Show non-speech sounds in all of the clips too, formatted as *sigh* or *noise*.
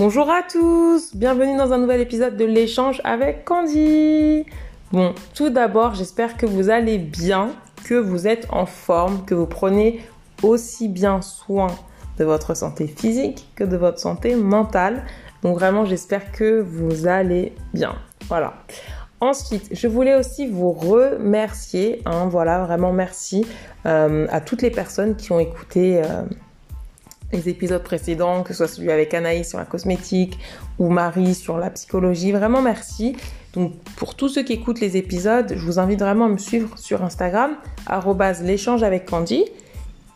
Bonjour à tous, bienvenue dans un nouvel épisode de l'échange avec Candy. Bon, tout d'abord, j'espère que vous allez bien, que vous êtes en forme, que vous prenez aussi bien soin de votre santé physique que de votre santé mentale. Donc vraiment, j'espère que vous allez bien. Voilà. Ensuite, je voulais aussi vous remercier. Hein, voilà, vraiment merci euh, à toutes les personnes qui ont écouté euh, les épisodes précédents, que ce soit celui avec Anaïs sur la cosmétique ou Marie sur la psychologie. Vraiment merci. Donc pour tous ceux qui écoutent les épisodes, je vous invite vraiment à me suivre sur Instagram, l'échange avec Candy,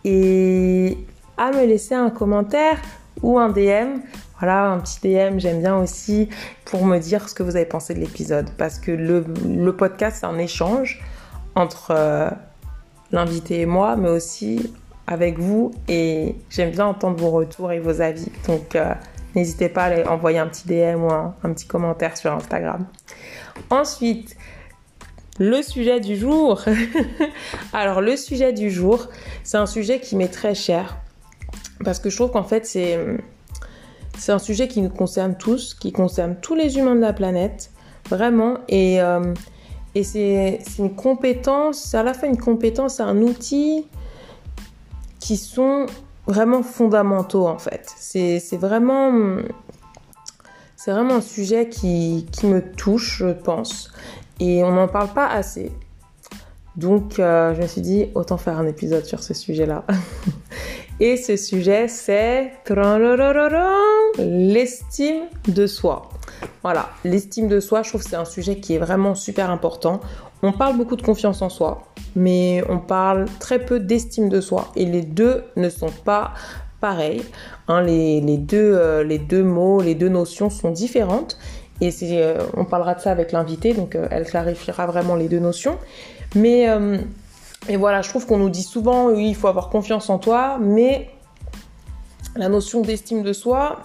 et à me laisser un commentaire ou un DM. Voilà, un petit DM, j'aime bien aussi pour me dire ce que vous avez pensé de l'épisode. Parce que le, podcast, c'est un échange entre euh, l'invité et moi, mais aussi avec vous et j'aime bien entendre vos retours et vos avis. Donc euh, n'hésitez pas à envoyer un petit DM ou un, petit commentaire sur Instagram. Ensuite, le sujet du jour. *laughs* Alors le sujet du jour, c'est un sujet qui m'est très cher parce que je trouve qu'en fait c'est c'est un sujet qui nous concerne tous, qui concerne tous les humains de la planète, vraiment et euh, et c'est une compétence, c'est à la fois une compétence, un outil, qui sont vraiment fondamentaux en fait. C'est vraiment, c'est vraiment un sujet qui, me touche, je pense, et on n'en parle pas assez. Donc euh, je me suis dit, autant faire un épisode sur ce sujet-là. *laughs* et ce sujet, c'est l'estime de soi. Voilà, l'estime de soi, je trouve que c'est un sujet qui est vraiment super important. On parle beaucoup de confiance en soi, mais on parle très peu d'estime de soi. Et les deux ne sont pas pareils. Hein, les, deux, euh, les deux mots, les deux notions sont différentes. Et euh, on parlera de ça avec l'invité, donc euh, elle clarifiera vraiment les deux notions. Mais voilà, je trouve qu'on nous dit souvent, oui, il faut avoir confiance en toi, mais la notion d'estime de soi,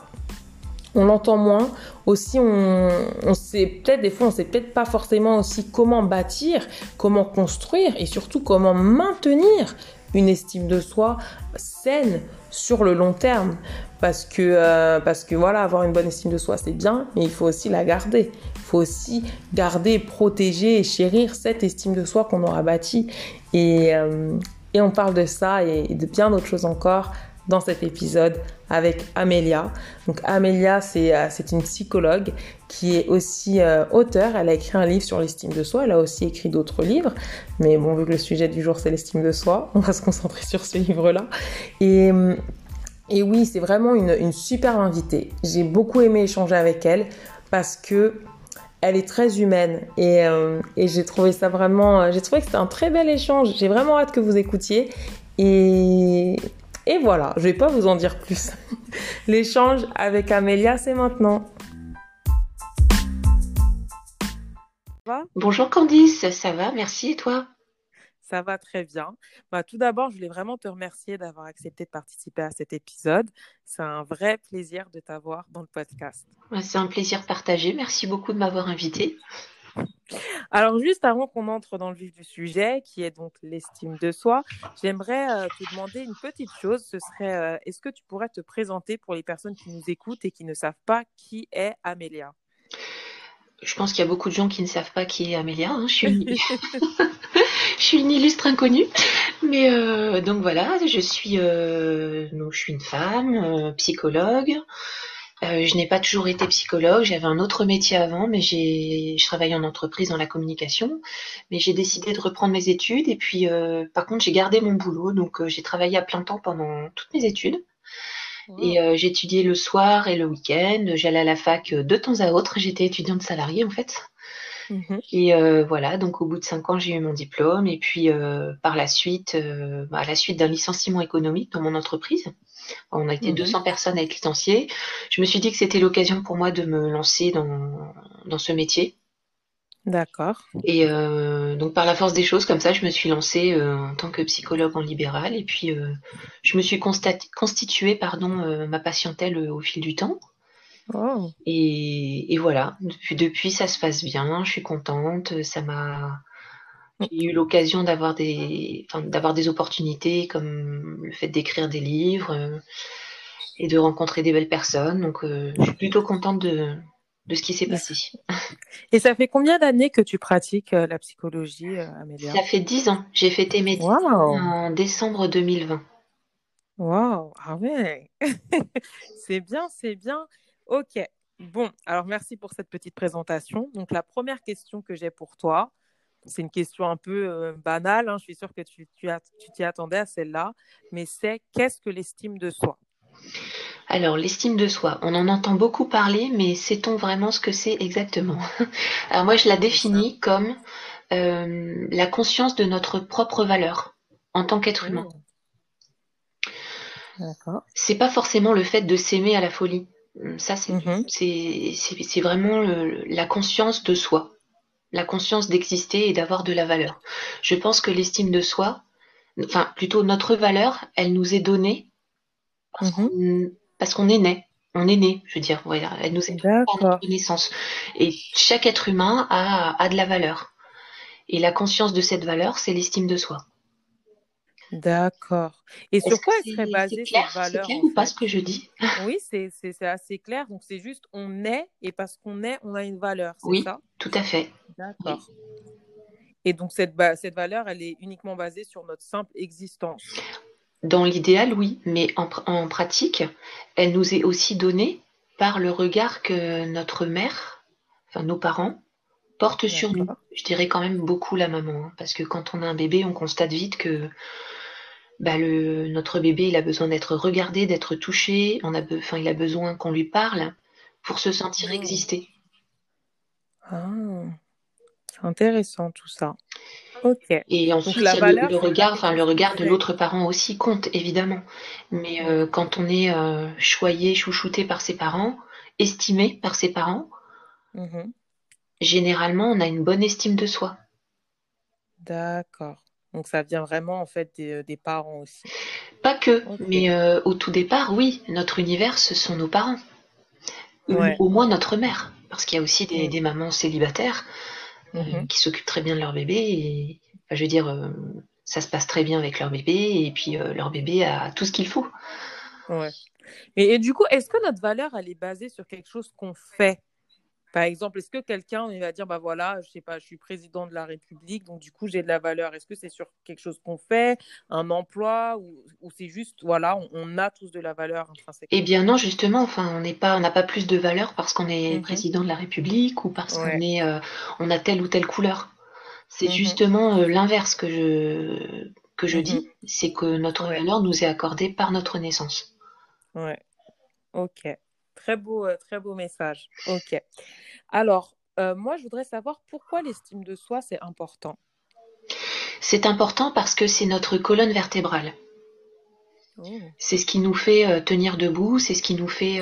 on l'entend moins. Aussi, on, sait peut-être, des fois, on sait peut-être pas forcément aussi comment bâtir, comment construire et surtout comment maintenir une estime de soi saine sur le long terme. Parce que, euh, parce que voilà, avoir une bonne estime de soi, c'est bien, mais il faut aussi la garder. Il faut aussi garder, protéger et chérir cette estime de soi qu'on aura bâtie. Et, euh, et on parle de ça et de bien d'autres choses encore dans cet épisode avec Amélia. Donc Amélia, c'est euh, une psychologue qui est aussi euh, auteure. Elle a écrit un livre sur l'estime de soi. Elle a aussi écrit d'autres livres. Mais bon, vu que le sujet du jour, c'est l'estime de soi, *laughs* on va se concentrer sur ce livre-là. Et, euh, et oui, c'est vraiment une, super invitée. J'ai beaucoup aimé échanger avec elle parce que elle est très humaine et, et j'ai trouvé ça vraiment, j'ai trouvé que c'était un très bel échange. J'ai vraiment hâte que vous écoutiez et, et voilà, je vais pas vous en dire plus. *laughs* L'échange avec Amélia, c'est maintenant. Bonjour Candice, ça va? Merci et toi? Ça va très bien. Bah, tout d'abord, je voulais vraiment te remercier d'avoir accepté de participer à cet épisode. C'est un vrai plaisir de t'avoir dans le podcast. C'est un plaisir partagé. Merci beaucoup de m'avoir invité. Alors, juste avant qu'on entre dans le vif du sujet, qui est donc l'estime de soi, j'aimerais euh, te demander une petite chose. Ce serait, euh, est-ce que tu pourrais te présenter pour les personnes qui nous écoutent et qui ne savent pas qui est Amélia? Je pense qu'il y a beaucoup de gens qui ne savent pas qui est Amélia. Hein. Je, suis *laughs* une... *laughs* je suis une illustre inconnue. Mais euh, donc voilà, je suis, je suis une femme, psychologue. Euh, je n'ai pas toujours été psychologue, j'avais un autre métier avant, mais j'ai, je travaillais en entreprise dans la communication, mais j'ai décidé de reprendre mes études et puis euh, par contre j'ai gardé mon boulot, donc euh, j'ai travaillé à plein temps pendant toutes mes études. Et j'étudiais le soir et le week-end, j'allais à la fac de temps à autre, j'étais étudiante salariée en fait. Mmh et voilà, donc au bout de cinq ans, j'ai eu mon diplôme. Et puis par la suite, bah, à la suite d'un licenciement économique dans mon entreprise, on a été 200 mhm. personnes à être licenciées. Je me suis dit que c'était l'occasion pour moi de me lancer dans, dans ce métier. D'accord. Et euh, donc par la force des choses, comme ça, je me suis lancée euh, en tant que psychologue en libéral. Et puis euh, je me suis constituée pardon, ma patientèle au fil du temps. Oh. Et, et, voilà, depuis, depuis ça se passe bien, je suis contente, ça m'a j'ai eu l'occasion d'avoir des, d'avoir des opportunités comme le fait d'écrire des livres. et de rencontrer des belles personnes. Donc, je suis plutôt contente de, de ce qui s'est passé. Et ça fait combien d'années que tu pratiques la psychologie, Amélia? Ça fait dix ans. J'ai fêté mes dix ans en décembre 2020. Waouh, ah ouais, *laughs* c'est bien, c'est bien. Ok, bon, alors merci pour cette petite présentation. Donc la première question que j'ai pour toi, c'est une question un peu euh, banale, hein, je suis sûre que tu t'y attendais à celle-là, mais c'est qu'est-ce que l'estime de soi? Alors, l'estime de soi, on en entend beaucoup parler, mais sait-on vraiment ce que c'est exactement? *laughs* Alors moi, je la définis comme euh, la conscience de notre propre valeur en tant qu'être humain. Mmh. C'est pas forcément le fait de s'aimer à la folie. Hum, ça, c'est vraiment la conscience de soi, la conscience d'exister et d'avoir de la valeur. Je pense que l'estime de soi, enfin plutôt notre valeur, elle nous est donnée parce mhm. qu'on est né. On est né, je veux dire, voilà, elle nous est donnée par notre naissance. Et chaque être humain a, a de la valeur. Et la conscience de cette valeur, c'est l'estime de soi. D'accord. Et sur quoi elle serait basée cette valeur C'est clair ou pas ce que je dis? *laughs* Oui, c'est assez clair. Donc c'est juste on est et parce qu'on est, on a une valeur. Oui, ça? tout à fait. D'accord. Et donc cette, cette valeur, elle est uniquement basée sur notre simple existence? Dans l'idéal, oui, mais en, en, pratique, elle nous est aussi donnée par le regard que notre mère, enfin nos parents, portent sur nous. Je dirais quand même beaucoup la maman, hein, parce que quand on a un bébé, on constate vite que bah, le, notre bébé, il a besoin d'être regardé, d'être touché, on a il a besoin qu'on lui parle pour se sentir mmh. exister. Ah, c'est intéressant tout ça. Ok. Et ensuite, le, regard, enfin le regard de l'autre parent aussi compte évidemment. Mais euh, quand on est euh, choyé, chouchouté par ses parents, estimé par ses parents, mmh généralement, on a une bonne estime de soi. D'accord. Donc ça vient vraiment en fait des, euh, parents aussi. Pas que, mais euh, au tout départ, oui, notre univers, ce sont nos parents. Au moins notre mère, parce qu'il y a aussi des, mm. mamans célibataires euh, mm-hmm. qui s'occupent très bien de leur bébé. Et, je veux dire, ça se passe très bien avec leur bébé, et puis leur bébé a tout ce qu'il faut. Ouais. et du coup, est-ce que notre valeur, elle est basée sur quelque chose qu'on fait? Par exemple, est-ce que quelqu'un va dire, bah voilà, je sais pas, je suis président de la République, donc du coup j'ai de la valeur. Est-ce que c'est sur quelque chose qu'on fait, un emploi, ou, c'est juste, voilà, on, a tous de la valeur? Intrinsèque Eh bien non, justement, enfin, on n'est pas, on n'a pas plus de valeur parce qu'on est mhm. président de la République ou parce qu'on est, euh, on a telle ou telle couleur. C'est mhm. justement euh, l'inverse que je que je dis, mhm. c'est que notre valeur nous est accordée par notre naissance. Ouais. Ok. Très beau, euh, très beau message. Ok. Alors, euh, moi, je voudrais savoir pourquoi l'estime de soi, c'est important. C'est important parce que c'est notre colonne vertébrale. Oh. C'est ce qui nous fait euh, tenir debout, c'est ce qui nous fait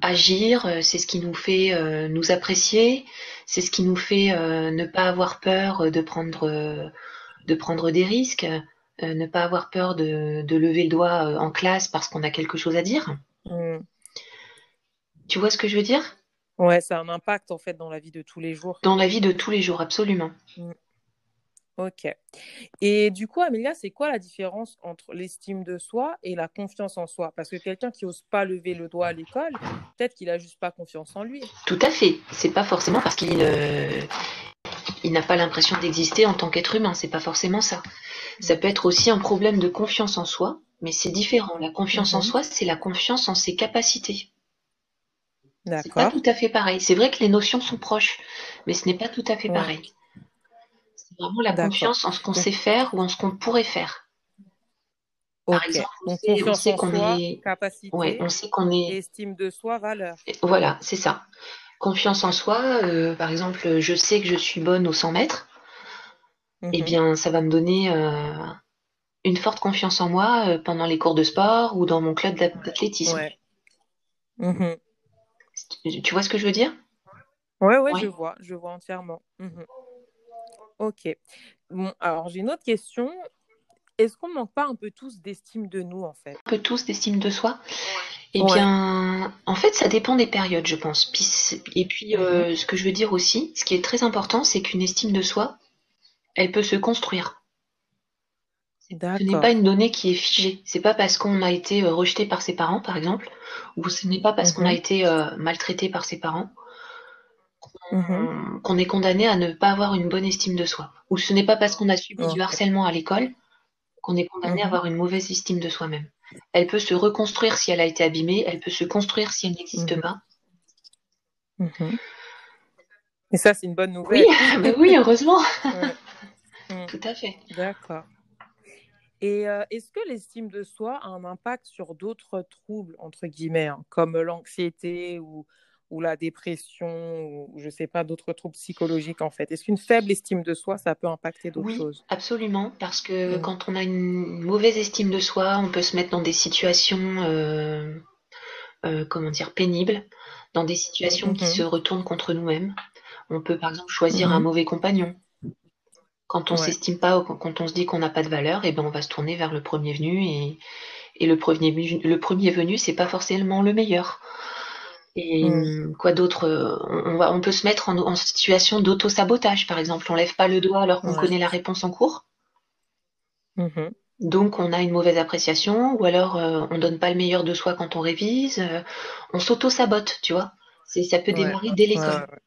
agir, c'est ce qui nous fait nous apprécier, c'est ce qui nous fait ne pas avoir peur de prendre, de prendre des risques, ne pas avoir peur de, lever le doigt en classe parce qu'on a quelque chose à dire. Mm. Tu vois ce que je veux dire? Ouais, ça a un impact en fait dans la vie de tous les jours. Dans la vie de tous les jours, absolument. Mm. Ok. Et du coup, Amélia, c'est quoi la différence entre l'estime de soi et la confiance en soi? Parce que quelqu'un qui n'ose pas lever le doigt à l'école, peut-être qu'il a juste pas confiance en lui. Tout à fait. C'est pas forcément parce qu'il il n'a pas l'impression d'exister en tant qu'être humain. C'est pas forcément ça. Ça peut être aussi un problème de confiance en soi, mais c'est différent. La confiance en mhm. soi, c'est la confiance en ses capacités. C'est pas tout à fait pareil. C'est vrai que les notions sont proches, mais ce n'est pas tout à fait pareil. C'est vraiment la confiance en ce qu'on sait faire ou en ce qu'on pourrait faire. Par exemple, on, sait, qu'on est capacité, on sait qu'on est estime de soi, valeur. Voilà, c'est ça. Confiance en soi. Euh, par exemple, je sais que je suis bonne au 100 mètres. Eh mhm. bien, ça va me donner euh, une forte confiance en moi euh, pendant les cours de sport ou dans mon club d'athlétisme. Ouais. Mhm. Tu vois ce que je veux dire? Oui, ouais, je vois, je vois entièrement. Mhm. Ok. Bon, alors j'ai une autre question. Est-ce qu'on manque pas un peu tous d'estime de nous en fait? Un peu tous d'estime de soi? Eh bien, en fait, ça dépend des périodes, je pense. Et puis, euh, mhm. ce que je veux dire aussi, ce qui est très important, c'est qu'une estime de soi, elle peut se construire. Ce n'est pas une donnée qui est figée. C'est pas parce qu'on a été euh, rejeté par ses parents, par exemple, ou ce n'est pas parce qu'on a mhm. été euh, maltraité par ses parents mhm. qu'on est condamné à ne pas avoir une bonne estime de soi. Ou ce n'est pas parce qu'on a subi du harcèlement à l'école qu'on est condamné à mhm. avoir une mauvaise estime de soi-même. Elle peut se reconstruire si elle a été abîmée, elle peut se construire si elle n'existe pas. Et ça, c'est une bonne nouvelle. Oui, *laughs* oui heureusement. *laughs* Tout à fait. D'accord. Et euh, est-ce que l'estime de soi a un impact sur d'autres troubles, entre guillemets, hein, comme l'anxiété ou, ou, la dépression, ou je ne sais pas, d'autres troubles psychologiques en fait? Est-ce qu'une faible estime de soi, ça peut impacter d'autres oui, choses? Absolument, parce que mmh. quand on a une mauvaise estime de soi, on peut se mettre dans des situations, euh, euh, comment dire, pénibles, dans des situations qui mmh se retournent contre nous-mêmes. On peut par exemple choisir un mmh mauvais compagnon quand on s'estime pas, quand on se dit qu'on n'a pas de valeur, et eh ben on va se tourner vers le premier venu et, et le premier le premier venu c'est pas forcément le meilleur. Et quoi d'autre on, va, on peut se mettre en, situation d'auto-sabotage, par exemple. On lève pas le doigt alors qu'on connaît la réponse en cours. Mm-hmm. Donc on a une mauvaise appréciation, ou alors euh, on donne pas le meilleur de soi quand on révise. Euh, on s'auto-sabote, tu vois. Ça peut démarrer dès l'école. Ouais,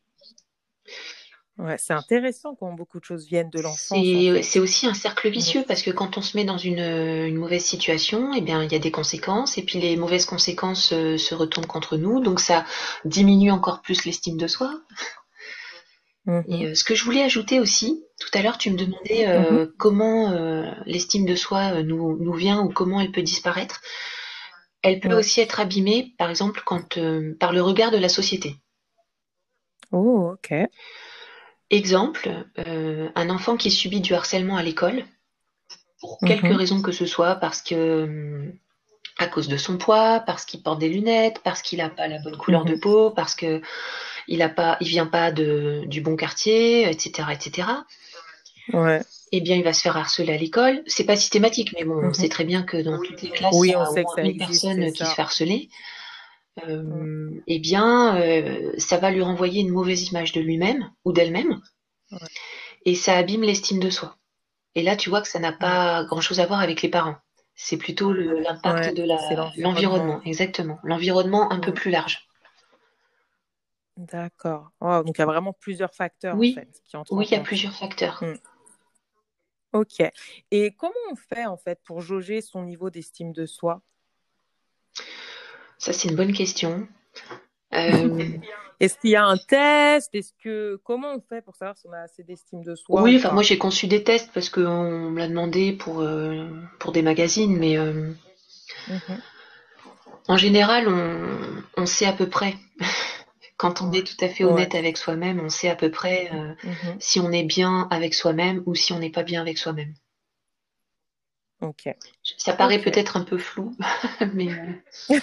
c'est intéressant quand beaucoup de choses viennent de l'enfance. C'est aussi un cercle vicieux parce que quand on se met dans une, une mauvaise situation, eh bien, il y a des conséquences et puis les mauvaises conséquences euh, se retournent contre nous, donc ça diminue encore plus l'estime de soi. Mmh et euh, ce que je voulais ajouter aussi, tout à l'heure, tu me demandais euh, mmh comment l'estime de soi nous, nous vient ou comment elle peut disparaître. Elle peut aussi être abîmée, par exemple, quand par le regard de la société. Oh, ok. Exemple, euh, un enfant qui subit du harcèlement à l'école, pour quelque mhm. raison que ce soit, parce que à cause de son poids, parce qu'il porte des lunettes, parce qu'il n'a pas la bonne couleur de mhm. peau, parce que il a pas, il vient pas de, du bon quartier, etc., etc. Ouais. Eh bien, il va se faire harceler à l'école. C'est pas systématique, mais bon, on mhm. sait très bien que dans toutes les classes, il y a au moins une personne qui se fait harceler. Euh, eh bien, euh, ça va lui renvoyer une mauvaise image de lui-même ou d'elle-même, et ça abîme l'estime de soi. Et là, tu vois que ça n'a pas grand-chose à voir avec les parents. C'est plutôt l'impact de l'environnement, exactement. L'environnement un peu plus large. D'accord. donc il y a vraiment plusieurs facteurs oui. en fait, qui entrent Oui, il y a plusieurs facteurs. Hmm. Ok. Et comment on fait en fait pour jauger son niveau d'estime de soi? Ça, c'est une bonne question. Euh, *laughs* Est-ce qu'il y a un test? Est-ce que comment on fait pour savoir si on a assez d'estime de soi Oui, enfin? moi j'ai conçu des tests parce qu'on me l'a demandé pour euh, pour des magazines, mais euh, mhm. en général on, sait à peu près. *laughs* Quand on est tout à fait honnête avec soi-même, on sait à peu près mhm. si on est bien avec soi-même ou si on n'est pas bien avec soi-même. Ça paraît peut-être un peu flou, *laughs* mais. Euh,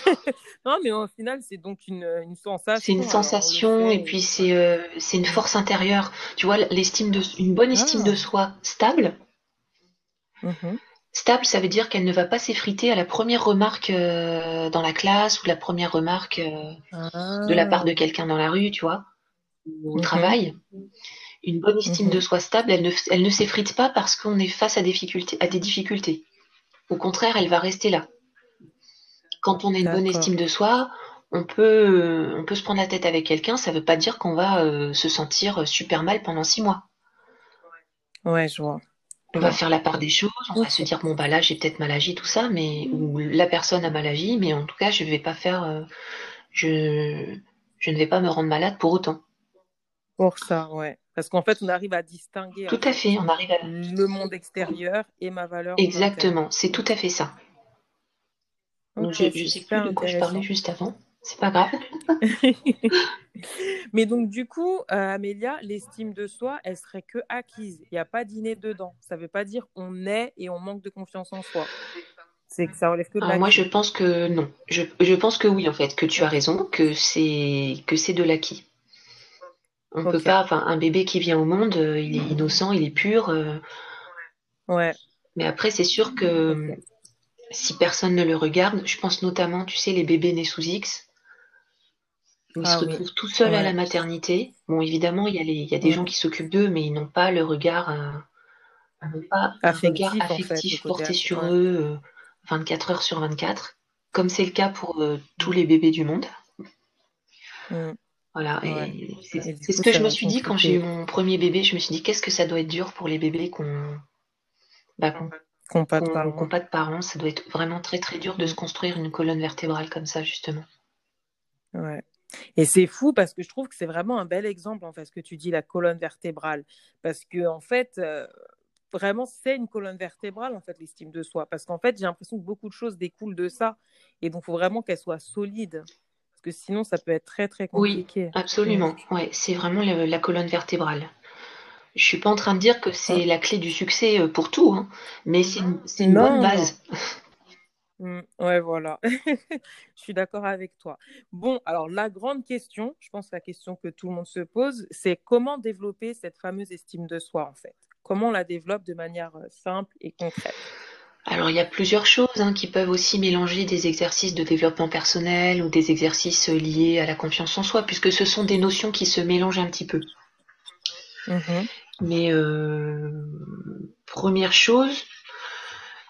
non, mais au final, c'est donc une, une sensation. C'est une sensation, et puis c'est euh, c'est une force intérieure. Tu vois, l'estime de, une bonne estime de ah. soi stable. Mm-hmm. Stable, ça veut dire qu'elle ne va pas s'effriter à la première remarque euh, dans la classe ou la première remarque de la part de quelqu'un dans la rue, tu vois, ou au mm-hmm. travail. Une bonne estime mm-hmm. de soi stable, elle ne, elle ne s'effrite pas parce qu'on est face à, difficultés, à des difficultés. Au contraire, elle va rester là. Quand on a une bonne estime de soi, on peut, on peut se prendre la tête avec quelqu'un, ça ne veut pas dire qu'on va euh, se sentir super mal pendant six mois. Ouais, je vois. On va faire la part des choses, on va se dire bon bah là j'ai peut-être mal agi tout ça, mais ou la personne a mal agi, mais en tout cas je vais pas faire, euh, je, je ne vais pas me rendre malade pour autant. Pour ça, ouais. Parce qu'en fait, on arrive à distinguer tout à fait, on arrive à... le monde extérieur et ma valeur. Exactement, c'est tout à fait ça. je, sais plus de quoi je parlais juste avant. C'est pas grave. *laughs* Mais donc, du coup, euh, Amélia, l'estime de soi, elle serait que acquise. Il n'y a pas d'inné dedans. Ça ne veut pas dire on est et on manque de confiance en soi. C'est que ça relève que de ah, Moi, je pense que non. Je, je, pense que oui, en fait, que tu as raison, que c'est que c'est de l'acquis. On peut pas, enfin, un bébé qui vient au monde, euh, il est innocent, il est pur. Euh. Ouais. Mais après, c'est sûr que si personne ne le regarde, je pense notamment, tu sais, les bébés nés sous X, ils ah se retrouvent tout seuls à la maternité. Bon, évidemment, il y a, les, il y a des gens qui s'occupent d'eux, mais ils n'ont pas le regard, euh, pas un regard affectif porté sur eux 24 heures sur 24, comme c'est le cas pour tous les bébés du monde. Voilà, et c'est ce que je me suis dit quand j'ai eu mon premier bébé. Je me suis dit, qu'est-ce que ça doit être dur pour les bébés qu'on bah, qu'on pas, pas, de parents. Ça doit être vraiment très très dur de se construire une colonne vertébrale comme ça, justement. Ouais. Et c'est fou parce que je trouve que c'est vraiment un bel exemple, en fait, ce que tu dis, la colonne vertébrale. Parce que, en fait, euh, vraiment, c'est une colonne vertébrale, en fait, l'estime de soi. Parce qu'en fait, j'ai l'impression que beaucoup de choses découlent de ça. Et donc, il faut vraiment qu'elle soit solide que sinon ça peut être très très compliqué. Oui, absolument. Ouais, c'est vraiment la, colonne vertébrale. Je suis pas en train de dire que c'est la clé du succès euh, pour tout, hein, mais c'est une, bonne base. *laughs* Mm, ouais, voilà. *laughs* je suis d'accord avec toi. Bon, alors la grande question, je pense la question que tout le monde se pose, c'est comment développer cette fameuse estime de soi en fait? Comment on la développe de manière euh, simple et concrète? Alors il y a plusieurs choses hein, qui peuvent aussi mélanger des exercices de développement personnel ou des exercices euh, liés à la confiance en soi, puisque ce sont des notions qui se mélangent un petit peu. Mm-hmm. Mais euh, première chose,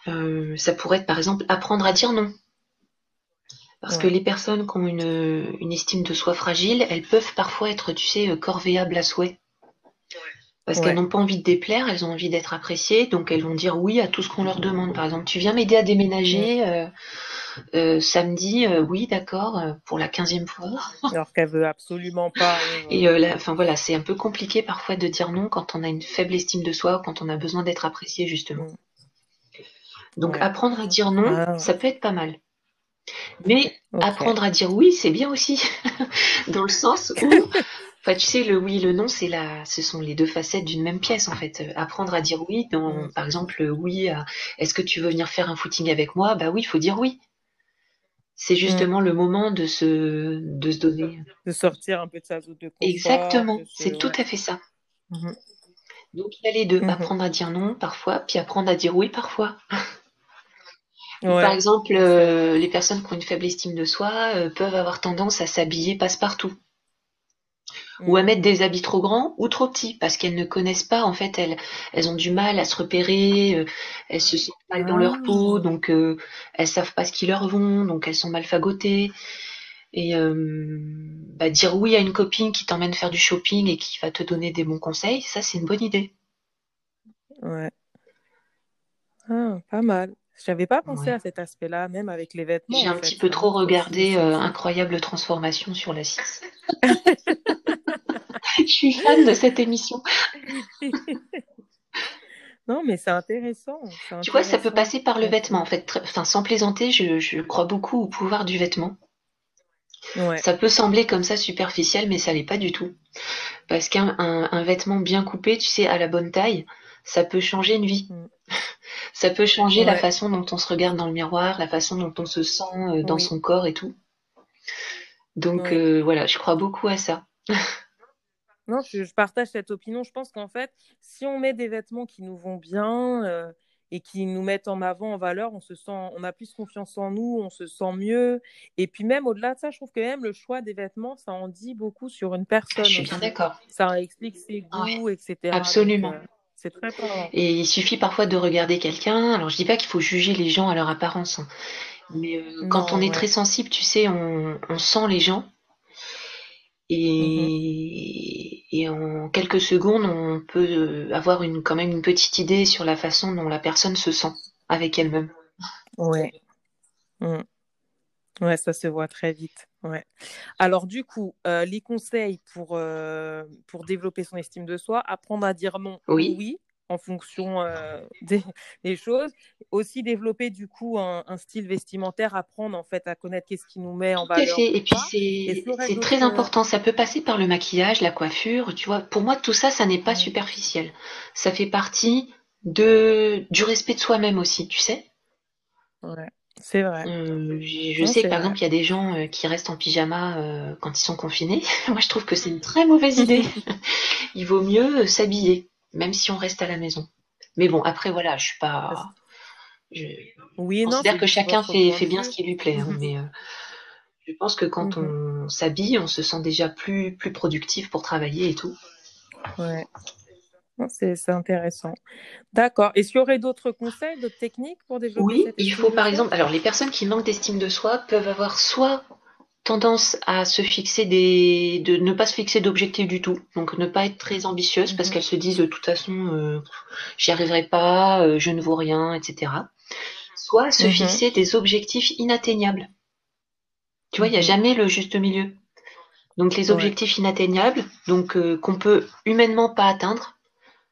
euh, ça pourrait être par exemple apprendre à dire non. Parce que les personnes qui ont une, une, estime de soi fragile, elles peuvent parfois être, tu sais, corvéables à souhait parce qu'elles n'ont pas envie de déplaire, elles ont envie d'être appréciées, donc elles vont dire oui à tout ce qu'on leur demande. Par exemple, tu viens m'aider à déménager euh, euh, samedi, euh, oui, d'accord, pour la quinzième fois. *laughs* Alors qu'elle veut absolument pas. Et enfin voilà, c'est un peu compliqué parfois de dire non quand on a une faible estime de soi ou quand on a besoin d'être apprécié justement. Mm. Donc apprendre à dire non, ah. ça peut être pas mal. Mais apprendre à dire oui, c'est bien aussi, *laughs* dans le sens où *laughs* Enfin, tu sais, le oui et le non, c'est la, ce sont les deux facettes d'une même pièce en fait. Euh, apprendre à dire oui, dans, mm. par exemple, oui, est-ce que tu veux venir faire un footing avec moi? Bah oui, il faut dire oui. C'est mm. justement le moment de se, de se donner. De sortir un peu de sa zone de confort. Exactement, c'est tout à fait ça. Mm-hmm. Donc il y a les deux, mm-hmm. apprendre à dire non parfois, puis apprendre à dire oui parfois. *laughs* Par exemple, euh, les personnes qui ont une faible estime de soi euh, peuvent avoir tendance à s'habiller passe-partout ou à mettre des habits trop grands ou trop petits parce qu'elles ne connaissent pas en fait elles elles ont du mal à se repérer euh, elles se sentent mal dans leur peau ah. donc euh, elles savent pas ce qui leur vont donc elles sont mal fagotées et euh, bah, dire oui à une copine qui t'emmène faire du shopping et qui va te donner des bons conseils ça c'est une bonne idée. Ouais. Ah, pas mal. J'avais pas pensé à cet aspect-là, même avec les vêtements. J'ai un petit peu trop regardé Incroyable Transformation sur la 6. *laughs* *laughs* je suis fan de cette émission. *laughs* non, mais c'est intéressant, Tu vois, ça peut passer par le vêtement, en fait. Enfin, sans plaisanter, je, crois beaucoup au pouvoir du vêtement. Ça peut sembler comme ça superficiel, mais ça l'est pas du tout. Parce qu'un vêtement bien coupé, tu sais, à la bonne taille, ça peut changer une vie. Mm. *laughs* ça peut changer la façon dont on se regarde dans le miroir, la façon dont on se sent euh, dans son corps et tout. Donc euh, voilà, je crois beaucoup à ça. Non, je, partage cette opinion. Je pense qu'en fait, si on met des vêtements qui nous vont bien euh, et qui nous mettent en avant, en valeur, on se sent, on a plus confiance en nous, on se sent mieux. Et puis même au-delà de ça, je trouve que même le choix des vêtements, ça en dit beaucoup sur une personne. Je suis bien d'accord. Ça explique ses goûts, etc. Absolument. Euh, c'est très. Et il suffit parfois de regarder quelqu'un. Alors je dis pas qu'il faut juger les gens à leur apparence, hein. mais euh, quand on est très sensible, tu sais, on, on sent les gens. Et, et en quelques secondes, on peut euh, avoir une, quand même une petite idée sur la façon dont la personne se sent avec elle-même. Ouais. Mm. Ouais, ça se voit très vite. Ouais. Alors du coup, euh, les conseils pour, euh, pour développer son estime de soi, apprendre à dire non oui, oui en fonction euh, *laughs* des, choses. Aussi développer du coup un, style vestimentaire, apprendre en fait à connaître qu'est-ce qui nous met en valeur. Tout à fait. Et puis c'est très important. Ça peut passer par le maquillage, la coiffure. Tu vois, pour moi tout ça, ça n'est pas superficiel. Ça fait partie de du respect de soi-même aussi. Tu sais. Ouais. C'est vrai. Euh, je sais que par exemple, il y a des gens euh, qui restent en pyjama quand ils sont confinés. *laughs* Moi, je trouve que c'est une très mauvaise idée. *laughs* il vaut mieux s'habiller même si on reste à la maison. Mais bon, après, voilà, je suis pas. Je oui, considère que chacun fait, fait bien ce qui lui plaît. Hein, *laughs* mais euh, je pense que quand mhm. on s'habille, on se sent déjà plus, plus productif pour travailler et tout. Ouais. C'est intéressant. D'accord. Est-ce qu'il y aurait d'autres conseils, d'autres techniques pour développer Oui, cette il faut par exemple, alors les personnes qui manquent d'estime de soi peuvent avoir soit tendance à se fixer des, de ne pas se fixer d'objectifs du tout, donc ne pas être très ambitieuse parce Mhm, qu'elles se disent de toute façon, euh, j'y arriverai pas, euh, je ne vaux rien, etc. Soit se mhm, fixer des objectifs inatteignables. Tu vois, il n'y a mhm. jamais le juste milieu. Donc les Ouais. objectifs inatteignables, donc euh, qu'on peut humainement pas atteindre.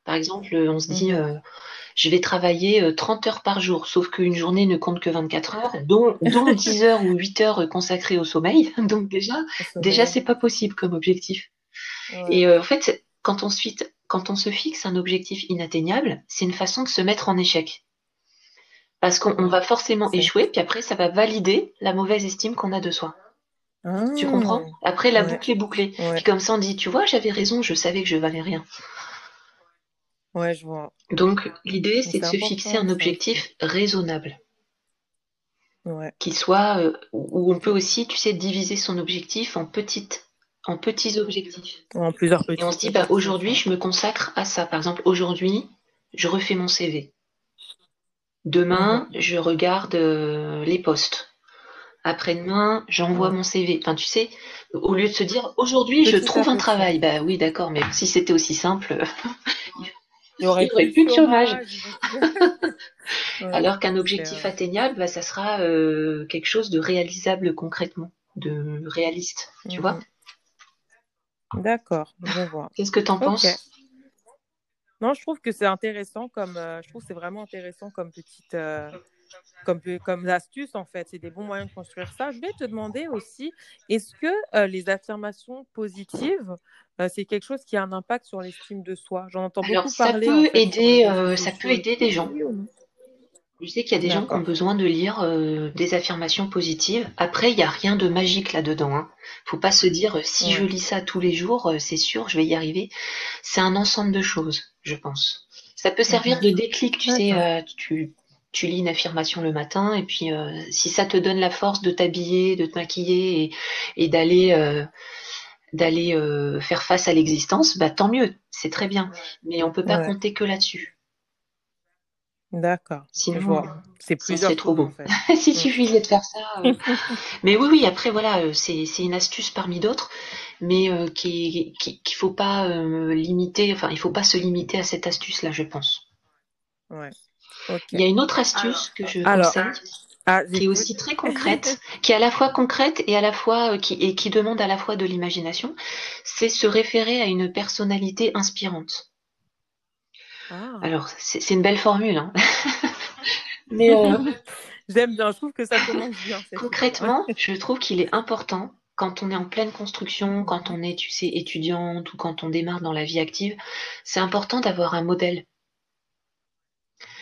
Par exemple, on se dit, je vais travailler euh, 30 heures par jour, sauf qu'une journée ne compte que 24 heures, dont, *laughs* dont 10 heures ou 8 heures euh, consacrées au sommeil. *laughs* Donc déjà, déjà c'est pas possible comme objectif. Ouais. Et euh, en fait, quand on, se fixe, quand on se fixe un objectif inatteignable, c'est une façon de se mettre en échec. Parce qu'on on va forcément échouer, puis après, ça va valider la mauvaise estime qu'on a de soi. Tu Ah, comprends? Après, la ouais, boucle est bouclée. ouais, Puis comme ça, on dit, tu vois, j'avais raison, je savais que je valais rien. Ouais, je vois. Donc, l'idée, c'est de se fixer un ça objectif raisonnable, Ouais. qui soit euh, où on peut aussi, tu sais, diviser son objectif en petites, en petits objectifs. En plusieurs Et on se dit, bah, aujourd'hui, je me consacre à ça. Par exemple, aujourd'hui, je refais mon CV. Demain, Mhm. je regarde euh, les posts. Après-demain, j'envoie mon CV. Enfin, tu sais, au lieu de se dire, aujourd'hui, je trouve un travail. Bah oui, d'accord, mais si c'était aussi simple, *laughs* Il n'y aurait plus de chômage. *laughs* Ouais, Alors qu'un objectif vrai. atteignable, bah, ça sera euh, quelque chose de réalisable concrètement, de réaliste. Tu vois Mhm. D'accord, je vois. Qu'est-ce que t'en Ok. penses? Non, je trouve que c'est intéressant comme, euh, je trouve que c'est vraiment intéressant comme petite, euh, comme, comme astuce en fait. C'est des bons moyens de construire ça. Je vais te demander aussi, est-ce que euh, les affirmations positives, euh, c'est quelque chose qui a un impact sur l'estime de soi? J'en entends Alors, beaucoup ça parler peut en fait aider, euh, ça peut aider des gens. Je sais qu'il y a des gens qui ont besoin de lire euh, des affirmations positives. Après, il n'y a rien de magique là-dedans. Hein. Faut pas se dire euh, si je lis ça tous les jours, euh, c'est sûr, je vais y arriver. C'est un ensemble de choses, je pense. Ça peut servir de déclic, tu sais. Euh, tu, tu lis une affirmation le matin et puis euh, si ça te donne la force de t'habiller, de te maquiller et, et d'aller euh, d'aller euh, faire face à l'existence, bah tant mieux, c'est très bien. Mais on peut pas Ouais. compter que là-dessus. D'accord. Je Sinon, vois. C'est plusieurs trop beau. en fait. *laughs* S'il Mm. suffisait de faire ça. euh. *laughs* Mais oui, oui, après, voilà, c'est c'est une astuce parmi d'autres, mais euh, qui qui- qu'il faut pas euh, limiter, enfin, il faut pas se limiter à cette astuce-là, je pense. Ouais. Il y a une autre astuce que je Alors, conseille, ah, qui est aussi très *laughs* concrète, qui est à la fois concrète et à la fois euh, qui et qui demande à la fois de l'imagination, c'est se référer à une personnalité inspirante. Ah. Alors, c'est c'est une belle formule, hein. *laughs* Mais euh, *laughs* J'aime bien, je trouve que ça commence bien. concrètement, je trouve qu'il est important quand on est en pleine construction, quand on est, tu sais, étudiante ou quand on démarre dans la vie active, c'est important d'avoir un modèle.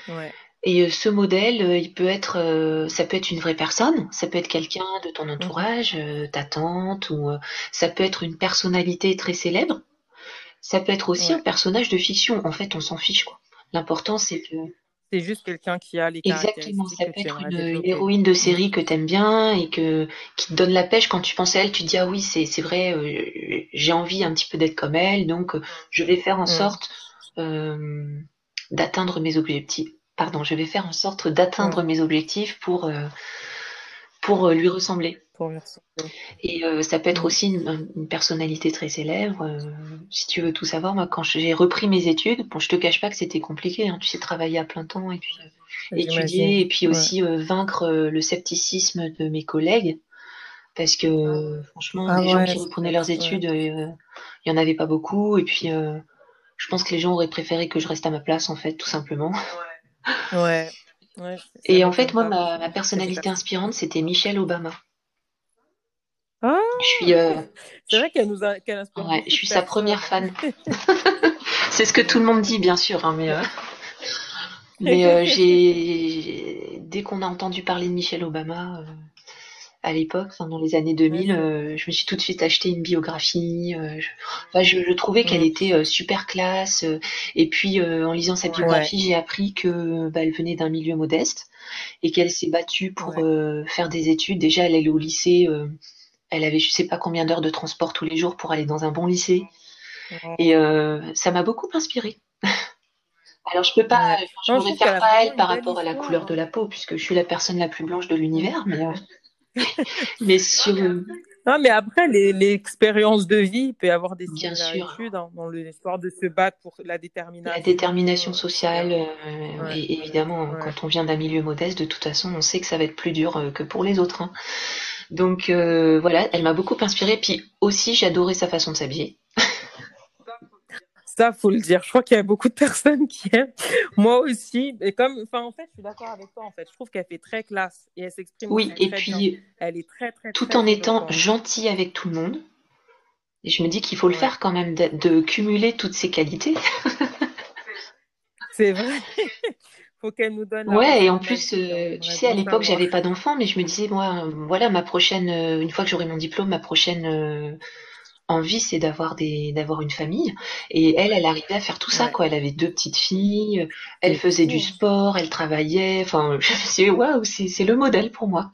Ouais. Et euh, ce modèle, euh, il peut être, euh, ça peut être une vraie personne, ça peut être quelqu'un de ton entourage, euh, ta tante, ou ça peut être une personnalité très célèbre. Ça peut être aussi Ouais. un personnage de fiction. En fait, on s'en fiche, quoi. L'important, c'est que C'est juste quelqu'un qui a les Exactement, ça peut être une, héroïne de série que t'aimes bien et que qui te donne la pêche quand tu penses à elle, tu te dis ah oui c'est c'est vrai, euh, j'ai envie un petit peu d'être comme elle, donc euh, je vais faire en Mm. sorte euh, d'atteindre mes objectifs. Pardon, je vais faire en sorte d'atteindre mes objectifs pour euh, pour euh, lui ressembler. Pour lui ressembler. Et euh, ça peut être Mm. aussi une, une personnalité très célèbre. euh, si tu veux tout savoir, moi quand j'ai repris mes études, bon je te cache pas que c'était compliqué, hein, tu sais travailler à plein temps et puis euh, étudier et puis Ouais. aussi euh, vaincre euh, le scepticisme de mes collègues parce que franchement Ah les gens ouais, qui reprenaient leurs ouais. études euh, il y en avait pas beaucoup et puis euh, je pense que les gens auraient préféré que je reste à ma place en fait tout simplement Ouais. Et en fait moi ma, personnalité inspirante c'était Michelle Obama. Ah, je suis euh, c'est vrai qu'elle nous a, inspire ouais je suis sa première fan. *laughs* C'est ce que tout le monde dit bien sûr hein, mais euh, mais euh, j'ai dès qu'on a entendu parler de Michelle Obama à l'époque, enfin, dans les années 2000, Ouais, euh, je me suis tout de suite acheté une biographie. euh, je, enfin, je, je trouvais qu'elle Mm. était euh, super classe. et puis, en lisant sa biographie, j'ai appris que bah, elle venait d'un milieu modeste et qu'elle s'est battue pour Ouais. faire des études. Déjà, elle allait au lycée. elle avait, je sais pas combien d'heures de transport tous les jours pour aller dans un bon lycée. Ouais. Et ça m'a beaucoup inspirée. *laughs* Alors je peux pas, je me réfère pas à elle par rapport à la couleur de la peau, puisque je suis la personne la plus blanche de l'univers, mais, *laughs* *laughs* mais sur. Non, mais après, l'expérience de vie peut avoir des similitudes hein, dans l'histoire de se battre pour la détermination. La détermination sociale, euh, et évidemment, quand on vient d'un milieu modeste, de toute façon, on sait que ça va être plus dur euh, que pour les autres. Hein. Donc voilà, elle m'a beaucoup inspirée. Puis aussi, j'adorais sa façon de s'habiller. *laughs* Ça, faut le dire. Je crois qu'il y a beaucoup de personnes qui aiment. Moi aussi. Et comme, enfin, en fait, je suis d'accord avec toi. En fait, je trouve qu'elle fait très classe et elle s'exprime. Oui, et puis, elle est très, très. Tout en étant gentille avec tout le monde. Et je me dis qu'il faut le faire quand même, de, cumuler toutes ces qualités. C'est vrai. *laughs* faut qu'elle nous donne. Ouais, et en plus, euh, tu sais, à l'époque, j'avais pas d'enfant, mais je me disais, moi, voilà, ma prochaine, euh, une fois que j'aurai mon diplôme, ma prochaine euh, envie, c'est d'avoir des d'avoir une famille. Et elle, elle arrivait à faire tout ça, quoi. Elle avait deux petites filles, elle faisait du sport, elle travaillait. Enfin, *laughs* dit, waouh, c'est le modèle pour moi.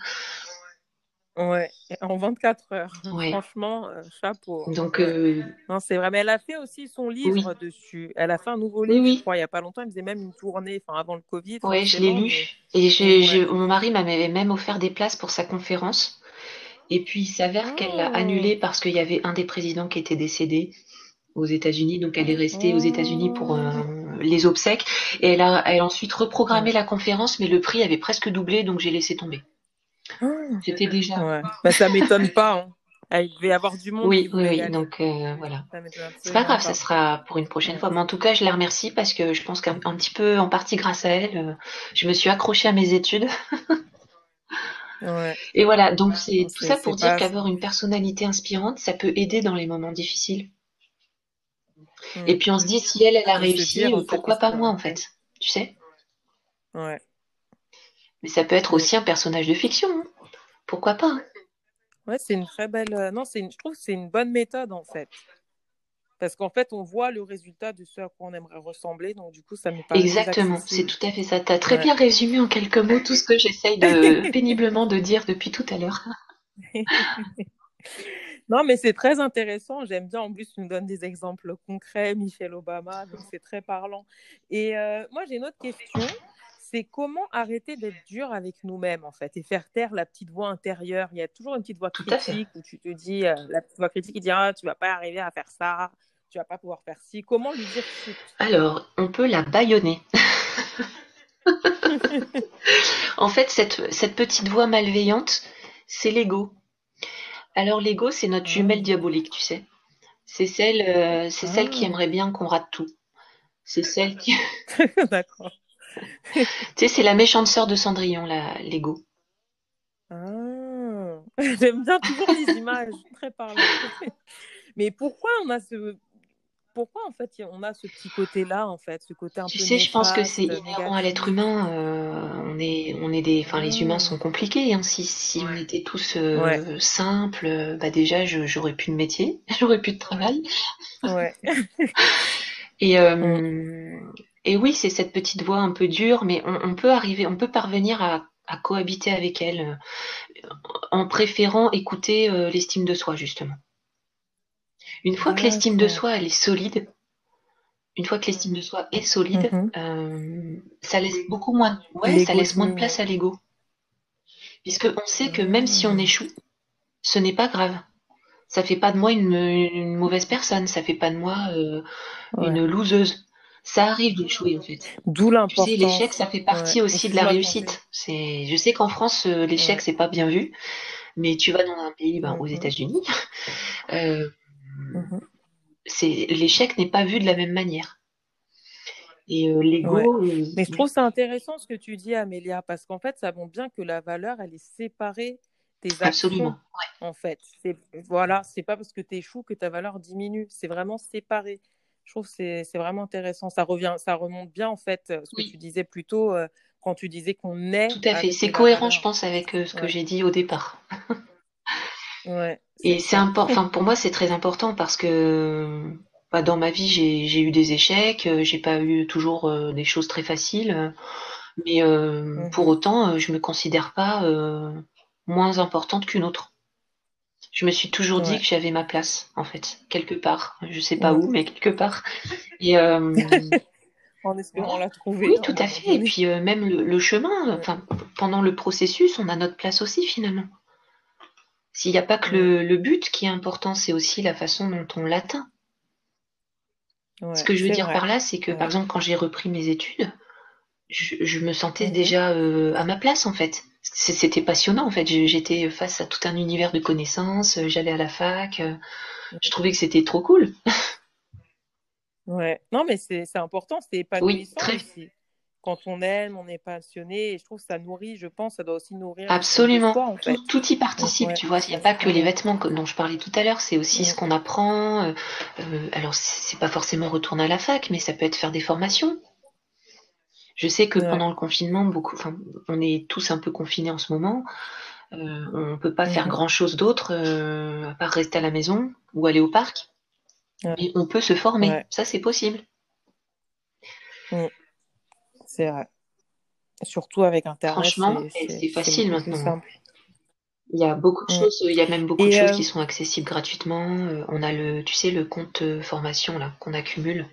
Ouais, en 24 heures. Franchement, euh, chapeau. Donc, euh, non, c'est vrai. Mais elle a fait aussi son livre dessus. Elle a fait un nouveau livre, oui, je crois, il n'y a pas longtemps. Elle faisait même une tournée, enfin, avant le Covid. Oui, je l'ai lu. Et j'ai mon mari m'avait même offert des places pour sa conférence. Et puis il s'avère qu'elle l'a annulé parce qu'il y avait un des présidents qui était décédé aux États-Unis, donc elle est restée aux États-Unis pour euh, les obsèques. Et elle a, elle ensuite reprogrammé la conférence, mais le prix avait presque doublé, donc j'ai laissé tomber. Ah. C'était déjà. Ouais. *laughs* Bah, ça m'étonne pas. Hein. Ah, il devait avoir du monde. Oui, oui, oui. Donc euh, voilà. C'est pas grave, ça sera pour une prochaine fois. Mais en tout cas, je la remercie parce que je pense qu'un petit peu, en partie grâce à elle, euh, je me suis accrochée à mes études. *laughs* Et voilà, donc c'est tout ça pour dire qu'avoir une personnalité inspirante, ça peut aider dans les moments difficiles. Mm. Et puis on se dit, si elle, elle a réussi, pourquoi pas moi en fait Tu sais Ouais. Mais ça peut être aussi un personnage de fiction. Hein. Pourquoi pas hein. Ouais, c'est une très belle. Euh, non, c'est je trouve que c'est une bonne méthode en fait. Parce qu'en fait, on voit le résultat de ce à quoi on aimerait ressembler. Donc, du coup, ça me paraît. Exactement, c'est tout à fait ça. Tu as très bien résumé en quelques mots tout ce que j'essaye de, *laughs* péniblement de dire depuis tout à l'heure. *laughs* non, mais c'est très intéressant. J'aime bien. En plus, tu nous donnes des exemples concrets. Michelle Obama, donc c'est très parlant. Et euh, moi, j'ai une autre question. C'est comment arrêter d'être dur avec nous-mêmes, en fait, et faire taire la petite voix intérieure? Il y a toujours une petite voix critique où tu te dis, euh, la petite voix critique qui dit, ah, tu vas pas arriver à faire ça tu vas pas pouvoir faire ci. Comment lui dire Alors, on peut la baïonner. *laughs* en fait, cette, cette petite voix malveillante, c'est l'ego. Alors l'ego, c'est notre jumelle ah. diabolique, tu sais. C'est celle, euh, c'est celle qui ah. aimerait bien qu'on rate tout. C'est celle qui. *laughs* D'accord. tu sais, c'est la méchante sœur de Cendrillon, l'ego. Ah. *laughs* J'aime bien toujours les images, très parlantes. Mais pourquoi on a ce pourquoi en fait on a ce petit côté-là en fait, ce côté un tu peu. Sais, je pense que c'est inhérent à l'être humain. Euh, on est, on est des, enfin les humains sont compliqués. Hein. Si, si on était tous euh, simples, bah déjà j'aurais plus de métier, *laughs* j'aurais plus de travail. Ouais. *laughs* et euh, et oui, c'est cette petite voix un peu dure, mais on, on peut arriver, on peut parvenir à, à cohabiter avec elle en préférant écouter l'estime de soi justement. Une fois que l'estime de soi elle est solide, une fois que l'estime de soi est solide, mhm. euh, ça laisse beaucoup moins, ouais, ça laisse moins de place à l'ego, puisque on sait que même si on échoue, ce n'est pas grave. Ça fait pas de moi une, mauvaise personne, ça fait pas de moi euh, une loseuse. Ça arrive d'échouer en fait. D'où l'importance. Tu sais, l'échec, ça fait partie aussi de la réussite. C'est, je sais qu'en France, euh, l'échec c'est pas bien vu, mais tu vas dans un pays, ben, aux mhm. États-Unis, Mhm. *laughs* C'est l'échec n'est pas vu de la même manière. Et euh, l'ego. Euh, Mais je trouve ça intéressant ce que tu dis, Amélia, parce qu'en fait, ça montre bien que la valeur, elle est séparée des actions. Absolument. En fait, c'est voilà, c'est pas parce que tu échoues que ta valeur diminue. C'est vraiment séparé. Je trouve que c'est vraiment intéressant. Ça revient, ça remonte bien en fait euh, ce que tu disais plus tôt quand tu disais qu'on est. Tout à fait. C'est cohérent, je pense, avec ce que j'ai dit au départ. *laughs* ouais. Et c'est important. pour moi, c'est très important parce que bah, dans ma vie, j'ai eu des échecs, euh, j'ai pas eu toujours euh, des choses très faciles, mais euh, mmh. pour autant, je me considère pas moins importante qu'une autre. Je me suis toujours dit que j'avais ma place, en fait, quelque part. Je sais pas où, mais quelque part. Et, *laughs* en espérant la trouver. Oui, tout à fait. Et puis même le, chemin, enfin, pendant le processus, on a notre place aussi finalement. S'il n'y a pas que le, but qui est important, c'est aussi la façon dont on l'atteint. Ce que je veux dire par là, c'est que par exemple, quand j'ai repris mes études, je, me sentais mhm. déjà à ma place en fait. C'était passionnant en fait. J'étais face à tout un univers de connaissances. J'allais à la fac. Je trouvais que c'était trop cool. *laughs* Ouais, non, mais c'est important, c'est épanouissant aussi. Quand on aime, on est passionné, et je trouve que ça nourrit, je pense, ça doit aussi nourrir. Absolument, en fait. tout, y participe, tu vois. Il n'y a pas que les vêtements dont je parlais tout à l'heure, c'est aussi ce qu'on apprend. Euh, euh, alors, c'est pas forcément retourner à la fac, mais ça peut être faire des formations. Je sais que pendant le confinement, beaucoup, on est tous un peu confinés en ce moment. Euh, on peut pas faire grand chose d'autre euh, à part rester à la maison ou aller au parc. Mais on peut se former, ça c'est possible. C'est vrai. Surtout avec Internet. Franchement, c'est facile maintenant. Il y a beaucoup de mm. choses, il y a même beaucoup de choses euh, qui sont accessibles gratuitement. On a le, tu sais, le compte formation là qu'on accumule.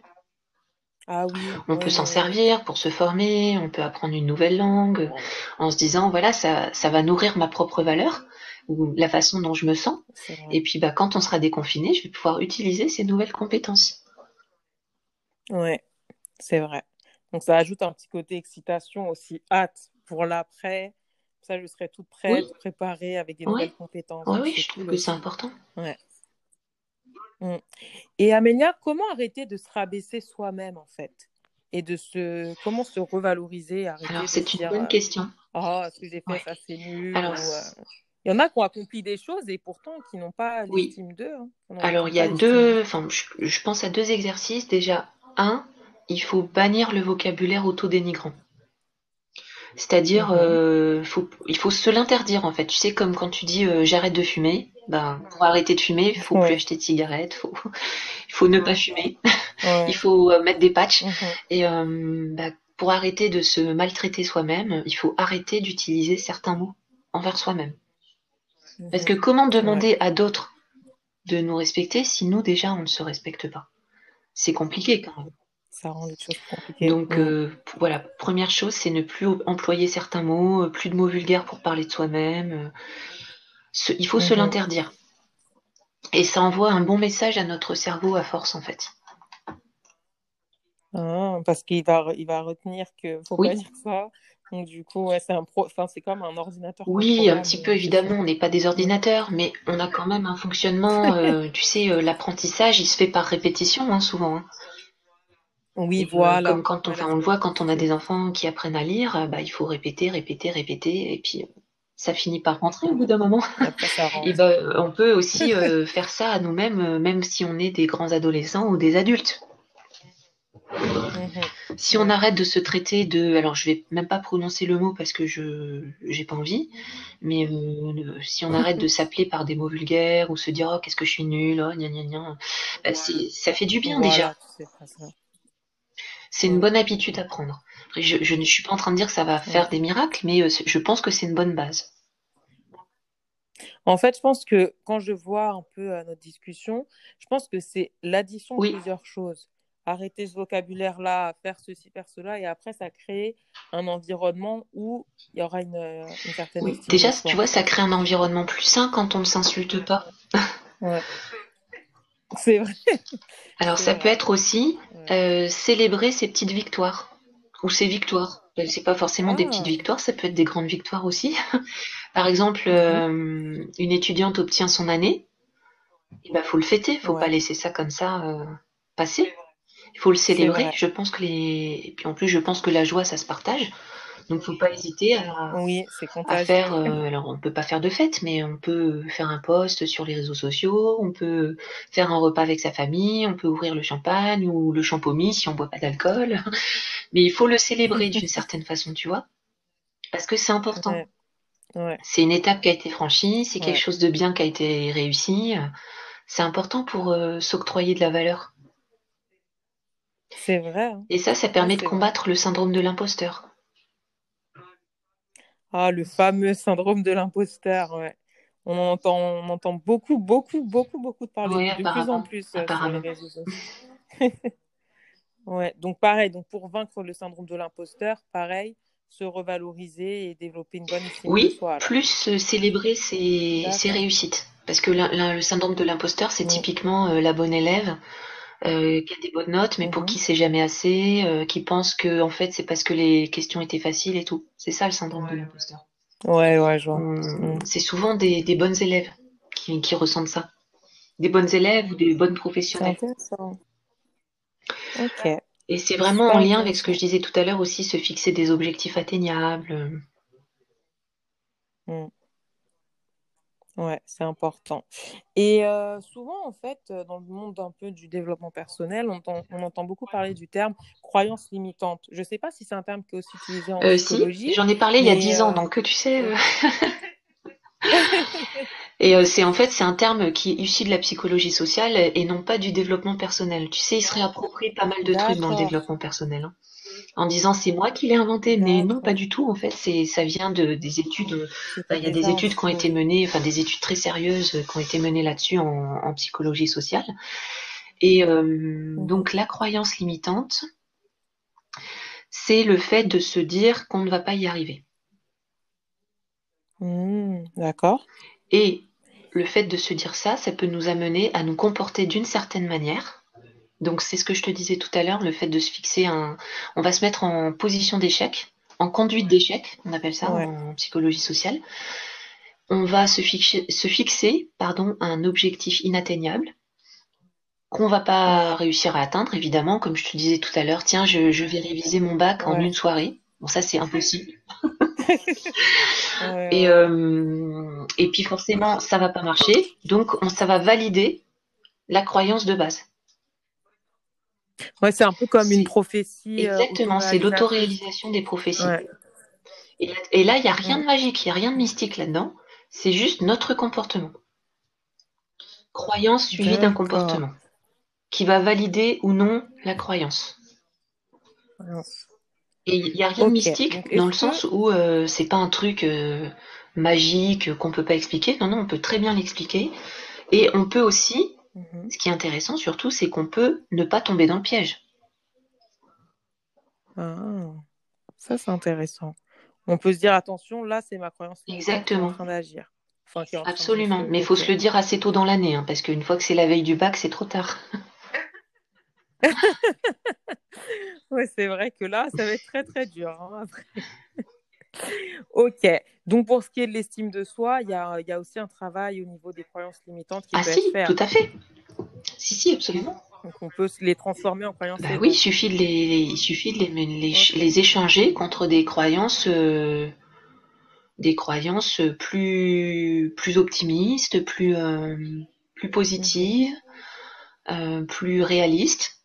Ah oui. On peut s'en servir pour se former, on peut apprendre une nouvelle langue en se disant voilà ça, ça va nourrir ma propre valeur ou la façon dont je me sens. Et puis bah, quand on sera déconfiné, je vais pouvoir utiliser ces nouvelles compétences. Ouais, c'est vrai. Donc ça ajoute un petit côté excitation aussi, hâte pour l'après. Ça, je serai toute prête, préparée avec des nouvelles compétences. oui, je trouve que c'est important. Ouais. Mm. Et Amélia, comment arrêter de se rabaisser soi-même en fait? Et de se comment se revaloriser Alors c'est une bonne euh, question. Oh, ce que j'ai fait, ça c'est nul. Euh, il y en a qui ont accompli des choses et pourtant qui n'ont pas l'estime d'eux. Hein. Alors il y a deux, enfin je, pense à deux exercices. Déjà, un, il faut bannir le vocabulaire auto-dénigrant. C'est-à-dire, euh, il faut se l'interdire en fait. Tu sais, comme quand tu dis j'arrête de fumer, ben, pour arrêter de fumer, il faut plus acheter de cigarettes, faut, il faut ne pas fumer, *laughs* il faut euh, mettre des patchs. Mhm. Et euh, bah, pour arrêter de se maltraiter soi-même, il faut arrêter d'utiliser certains mots envers soi-même. Parce que comment demander à d'autres de nous respecter si nous déjà on ne se respecte pas? C'est compliqué quand même. Ça rend les choses compliquées. Donc euh, voilà, première chose, c'est ne plus employer certains mots, plus de mots vulgaires pour parler de soi-même il faut se mhm. l'interdire. Et ça envoie un bon message à notre cerveau à force, en fait. Ah, parce qu'il va, il va retenir que faut pas dire ça. Donc, du coup, c'est un enfin, c'est comme un ordinateur. Oui, un petit peu, évidemment. On n'est pas des ordinateurs, mais on a quand même un fonctionnement. *laughs* Euh, tu sais, euh, l'apprentissage, il se fait par répétition, hein, souvent. Hein. Oui, euh, voilà. Comme quand on, on le voit quand on a des enfants qui apprennent à lire, bah, il faut répéter, répéter, répéter, et puis ça finit par rentrer au bout d'un moment. *laughs* *laughs* Et ben, on peut aussi euh, faire ça à nous-mêmes, euh, même si on est des grands adolescents ou des adultes. Mhm. Si on arrête de se traiter de, alors je vais même pas prononcer le mot parce que je j'ai pas envie, mais euh, si on arrête de *laughs* s'appeler par des mots vulgaires ou se dire oh qu'est-ce que je suis nul, oh gna gna gna, bah, ça fait du bien déjà. C'est une bonne habitude à prendre. Je, ne suis pas en train de dire que ça va faire des miracles, mais euh, je pense que c'est une bonne base. En fait, je pense que quand je vois un peu euh, notre discussion, je pense que c'est l'addition de plusieurs choses. Arrêter ce vocabulaire-là, faire ceci, faire cela, et après, ça crée un environnement où il y aura une, euh, certaine oui. Déjà, tu vois, ça crée un environnement plus sain quand on ne s'insulte pas. Ouais. *laughs* C'est vrai. Alors, ça peut être aussi célébrer ses petites victoires ou ses victoires. C'est pas forcément des petites ah. victoires, ça peut être des grandes victoires aussi. *laughs* Par exemple, mhm. euh, une étudiante obtient son année, il ben, faut le fêter, faut pas laisser ça comme ça euh, passer. Il faut le célébrer. Je pense que les, et puis en plus, je pense que la joie, ça se partage. Donc, faut pas hésiter à, oui, à faire. Euh, alors, on peut pas faire de fête, mais on peut faire un post sur les réseaux sociaux. On peut faire un repas avec sa famille. On peut ouvrir le champagne ou le champomis si on boit pas d'alcool. *laughs* Mais il faut le célébrer *laughs* d'une certaine façon, tu vois, parce que c'est important. C'est une étape qui a été franchie. C'est quelque chose de bien qui a été réussi. C'est important pour euh, s'octroyer de la valeur. C'est vrai. Hein. Et ça, ça permet de combattre le syndrome de l'imposteur. Ah, le fameux syndrome de l'imposteur, ouais. On entend, on entend beaucoup, beaucoup, beaucoup, beaucoup de parler de plus en plus euh, sur les réseaux sociaux. *laughs* Ouais, donc pareil, donc pour vaincre le syndrome de l'imposteur, pareil, se revaloriser et développer une bonne estime oui, de soi. alors. plus euh, célébrer ses, réussites. Parce que la- la- le syndrome de l'imposteur, c'est typiquement euh, la bonne élève euh, qui a des bonnes notes, mais pour Mhm. qui c'est jamais assez, euh, qui pense que en fait c'est parce que les questions étaient faciles et tout. C'est ça le syndrome de l'imposteur. Ouais, ouais, je vois. Mm. C'est souvent des, des bonnes élèves qui, qui ressentent ça. Des bonnes élèves ou des bonnes professionnelles. Ok. Et c'est vraiment en lien avec ce que je disais tout à l'heure aussi, se fixer des objectifs atteignables. Mm. Ouais, c'est important. Et euh, souvent, en fait, euh, dans le monde un peu du développement personnel, on entend, on entend beaucoup parler du terme croyance limitante. Je ne sais pas si c'est un terme qui est aussi utilisé en Euh, si, psychologie, j'en ai parlé il y a dix ans, donc tu sais. *laughs* Et c'est en fait c'est un terme qui est issu de la psychologie sociale et non pas du développement personnel. Tu sais, il se réapproprie pas mal de trucs dans le développement personnel, hein, en disant c'est moi qui l'ai inventé, mais non, pas du tout. En fait, c'est ça vient de des études. euh, ta il y a des études qui ont été menées, enfin des études très sérieuses euh, qui ont été menées là-dessus en, en psychologie sociale. Et euh, Mhm. donc la croyance limitante, c'est le fait de se dire qu'on ne va pas y arriver. Mm, d'accord. Et le fait de se dire ça, ça peut nous amener à nous comporter d'une certaine manière. Donc c'est ce que je te disais tout à l'heure, le fait de se fixer un... On va se mettre en position d'échec, en conduite d'échec, on appelle ça Ouais. en psychologie sociale. On va se fixer, se fixer pardon, un objectif inatteignable qu'on va pas réussir à atteindre, évidemment, comme je te disais tout à l'heure, tiens, je, je vais réviser mon bac en une soirée. Bon, ça c'est impossible. *laughs* Ouais, Et, euh, et puis forcément, ça va pas marcher. Donc, on, ça va valider la croyance de base. Ouais, c'est un peu comme une prophétie euh, exactement, c'est l'autoréalisation des prophéties. Ouais. Et, là- et là, il n'y a rien de magique, il n'y a rien de mystique là-dedans. C'est juste notre comportement. Croyance suivie d'un comportement qui va valider ou non la croyance. Et il n'y a rien de mystique Donc, dans le sens où euh, c'est pas un truc euh, magique qu'on peut pas expliquer. Non, non, on peut très bien l'expliquer. Et on peut aussi, Mhm. ce qui est intéressant surtout, c'est qu'on peut ne pas tomber dans le piège. Ah, ça, c'est intéressant. On peut se dire, attention, là, c'est ma croyance limitante qui est en Exactement. train d'agir. Enfin, Absolument. Mais il faut se le dire assez tôt dans l'année, hein, parce qu'une fois que c'est la veille du bac, c'est trop tard. *laughs* *laughs* Ouais, c'est vrai que là, ça va être très, très dur. hein, après. *laughs* Ok. Donc, pour ce qui est de l'estime de soi, il y a, il y a aussi un travail au niveau des croyances limitantes qui Ah peut si, être fait. tout à fait. Si, si, absolument. Donc, on peut les transformer en croyances Bah oui, il suffit de les, il suffit de les, les, les échanger contre des croyances, euh, des croyances plus, plus optimistes, plus, euh, plus positives, euh, plus réalistes.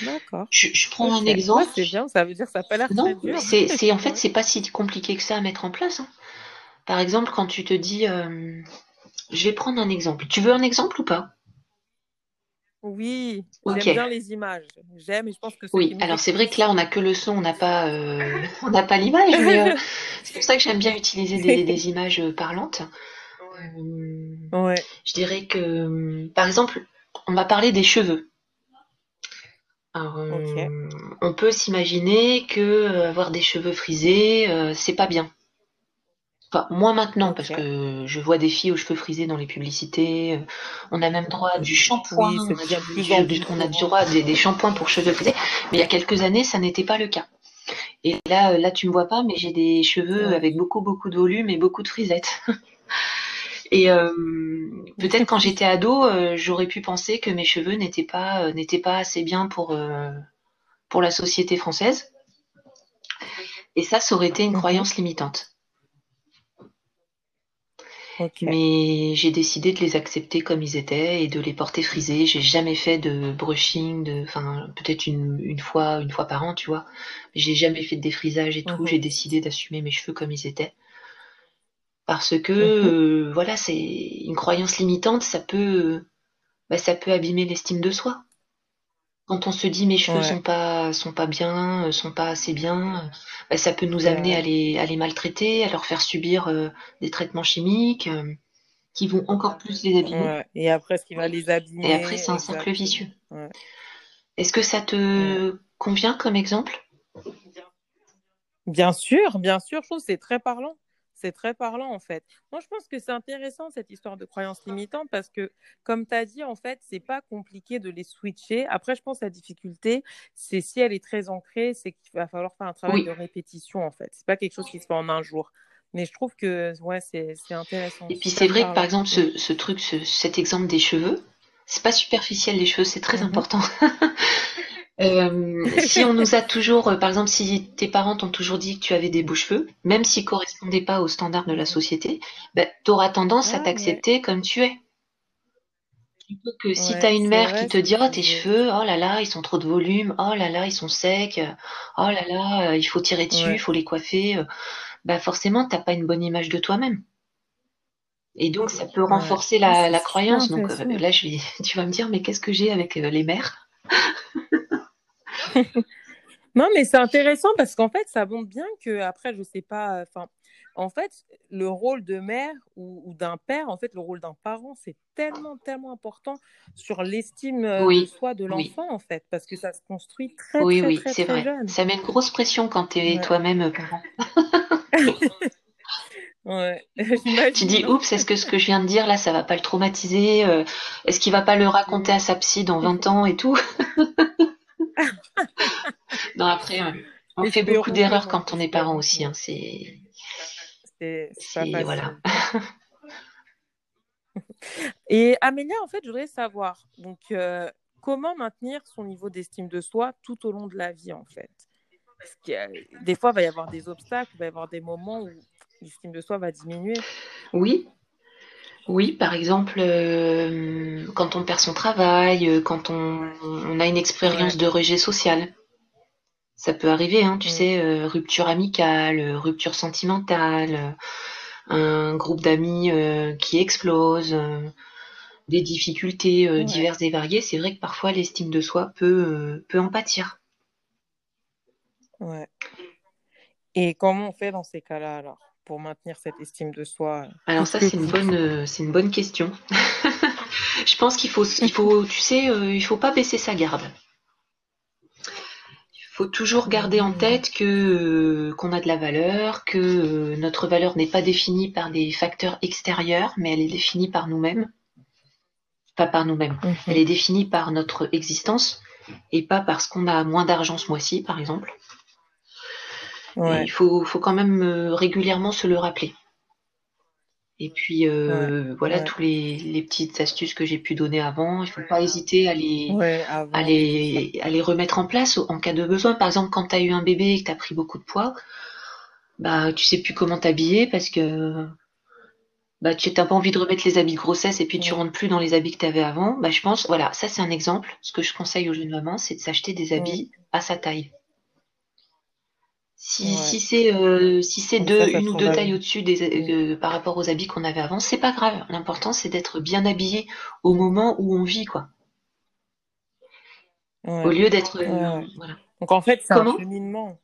D'accord. Je, je prends un Ouais, exemple. c'est bien, ça veut dire que ça n'a pas l'air Non, c'est, en *laughs* fait, c'est pas si compliqué que ça à mettre en place. hein. Par exemple, quand tu te dis, euh, je vais prendre un exemple. Tu veux un exemple ou pas? Oui, Ok. j'aime bien les images. J'aime et je pense que Oui, alors c'est vrai que là on n'a que le son, on n'a pas, euh, *laughs* on n'a pas l'image, euh, *laughs* c'est pour ça que j'aime bien utiliser des, des images parlantes. Ouais. je dirais que, par exemple, on va parler des cheveux. Alors, euh, on peut s'imaginer que euh, avoir des cheveux frisés, euh, c'est pas bien. Enfin, moi maintenant, parce que je vois des filles aux cheveux frisés dans les publicités. On a même droit à du shampoing, Oui, on a, du- plus du- en du- plus on a du courant. droit à des, des shampoings pour cheveux frisés. Mais il y a quelques années, ça n'était pas le cas. Et là, là, tu me vois pas, mais j'ai des cheveux Ouais. avec beaucoup, beaucoup de volume et beaucoup de frisettes. *laughs* Et euh, peut-être quand j'étais ado, euh, j'aurais pu penser que mes cheveux n'étaient pas, euh, n'étaient pas assez bien pour, euh, pour la société française. Et ça, ça aurait été une Mhm. croyance limitante. Mais j'ai décidé de les accepter comme ils étaient et de les porter frisés. J'ai jamais fait de brushing, de, enfin, peut-être une, une fois, une fois par an, tu vois. J'ai jamais fait de défrisage et tout. Mhm. J'ai décidé d'assumer mes cheveux comme ils étaient. Parce que, Mhm. euh, voilà, c'est une croyance limitante, ça peut, bah, ça peut abîmer l'estime de soi. Quand on se dit mes cheveux Ouais. sont pas, sont pas bien, euh, sont pas assez bien, euh, bah, ça peut nous amener à les, à les maltraiter, à leur faire subir euh, des traitements chimiques euh, qui vont encore plus les abîmer. Ouais. Et après, ce qui va les Et abîmer. après, c'est un cercle vicieux. Est-ce que ça te convient comme exemple? Bien sûr, bien sûr, je trouve que c'est très parlant. C'est très parlant en fait. Moi, je pense que c'est intéressant cette histoire de croyances limitantes parce que, comme tu as dit, en fait, c'est pas compliqué de les switcher. Après, je pense que la difficulté, c'est si elle est très ancrée, c'est qu'il va falloir faire un travail de répétition en fait. C'est pas quelque chose qui se fait en un jour. Mais je trouve que ouais, c'est intéressant. Et puis c'est vrai que par exemple, ce, ce truc, ce, cet exemple des cheveux, c'est pas superficiel les cheveux, c'est très mhm. important. *laughs* Euh, *laughs* si on nous a toujours, euh, par exemple, si tes parents t'ont toujours dit que tu avais des beaux cheveux, même s'ils correspondaient pas aux standards de la société, ben, tu auras tendance à t'accepter comme tu es. Plutôt que si tu as une mère qui te dit oh tes cheveux, oh là là, ils sont trop de volume, oh là là, ils sont secs, oh là là, euh, il faut tirer dessus, il faut les coiffer, bah forcément t'as pas une bonne image de toi-même. Et donc ça peut renforcer la, la croyance. Donc là je vais, *laughs* tu vas me dire mais qu'est-ce que j'ai avec les mères? *laughs* *laughs* non, mais c'est intéressant parce qu'en fait, ça montre bien que après, je sais pas, enfin, en fait, le rôle de mère ou, d'un père, en fait, le rôle d'un parent, c'est tellement, tellement important sur l'estime euh, de soi de l'enfant, en fait, parce que ça se construit très, oui, très, oui, très, c'est vrai. Ça met une grosse pression quand tu es toi-même euh, parent. *laughs* Ouais, *laughs* tu dis, oups, est-ce que ce que je viens de dire là, ça va pas le traumatiser euh, Est-ce qu'il va pas le raconter à sa psy dans 20 ans et tout? *laughs* non, après, on fait beaucoup d'erreurs quand on est parent aussi. Hein, c'est. Voilà. *laughs* Et Amélia, en fait, je voudrais savoir, donc, euh, comment maintenir son niveau d'estime de soi tout au long de la vie, en fait? Parce que des fois, il va y avoir des obstacles, il va y avoir des moments où l'estime de soi va diminuer. Oui, oui, par exemple, euh, quand on perd son travail, euh, quand on, a une expérience de rejet social. Ça peut arriver, hein, tu sais, euh, rupture amicale, rupture sentimentale, un groupe d'amis qui explose, des difficultés diverses et variées. C'est vrai que parfois l'estime de soi peut, peut en pâtir. Ouais. Et comment on fait dans ces cas-là alors? Pour maintenir cette estime de soi Alors ça, c'est une bonne, euh, c'est une bonne question. *laughs* je pense qu'il faut, il faut, tu sais, euh, il faut pas baisser sa garde. Il faut toujours garder en tête que euh, qu'on a de la valeur, que notre valeur n'est pas définie par des facteurs extérieurs, mais elle est définie par nous-mêmes. Pas par nous-mêmes. Mhm. Elle est définie par notre existence et pas parce qu'on a moins d'argent ce mois-ci, par exemple. Il faut, faut quand même euh, régulièrement se le rappeler. Et puis euh, voilà tous les, les, petites astuces que j'ai pu donner avant. Il faut pas hésiter à les, à les, à les remettre en place en cas de besoin. Par exemple, quand tu as eu un bébé et que tu as pris beaucoup de poids, bah tu sais plus comment t'habiller parce que bah tu n'as pas envie de remettre les habits de grossesse et puis tu rentres plus dans les habits que tu avais avant. Bah je pense voilà, ça c'est un exemple. Ce que je conseille aux jeunes mamans, c'est de s'acheter des habits à sa taille. Si, si c'est euh, si c'est deux, une ou deux tailles au-dessus des, par rapport aux habits qu'on avait avant, c'est pas grave. L'important c'est d'être bien habillé au moment où on vit, quoi. Au lieu d'être. Euh, voilà. Donc en fait, c'est un cheminement.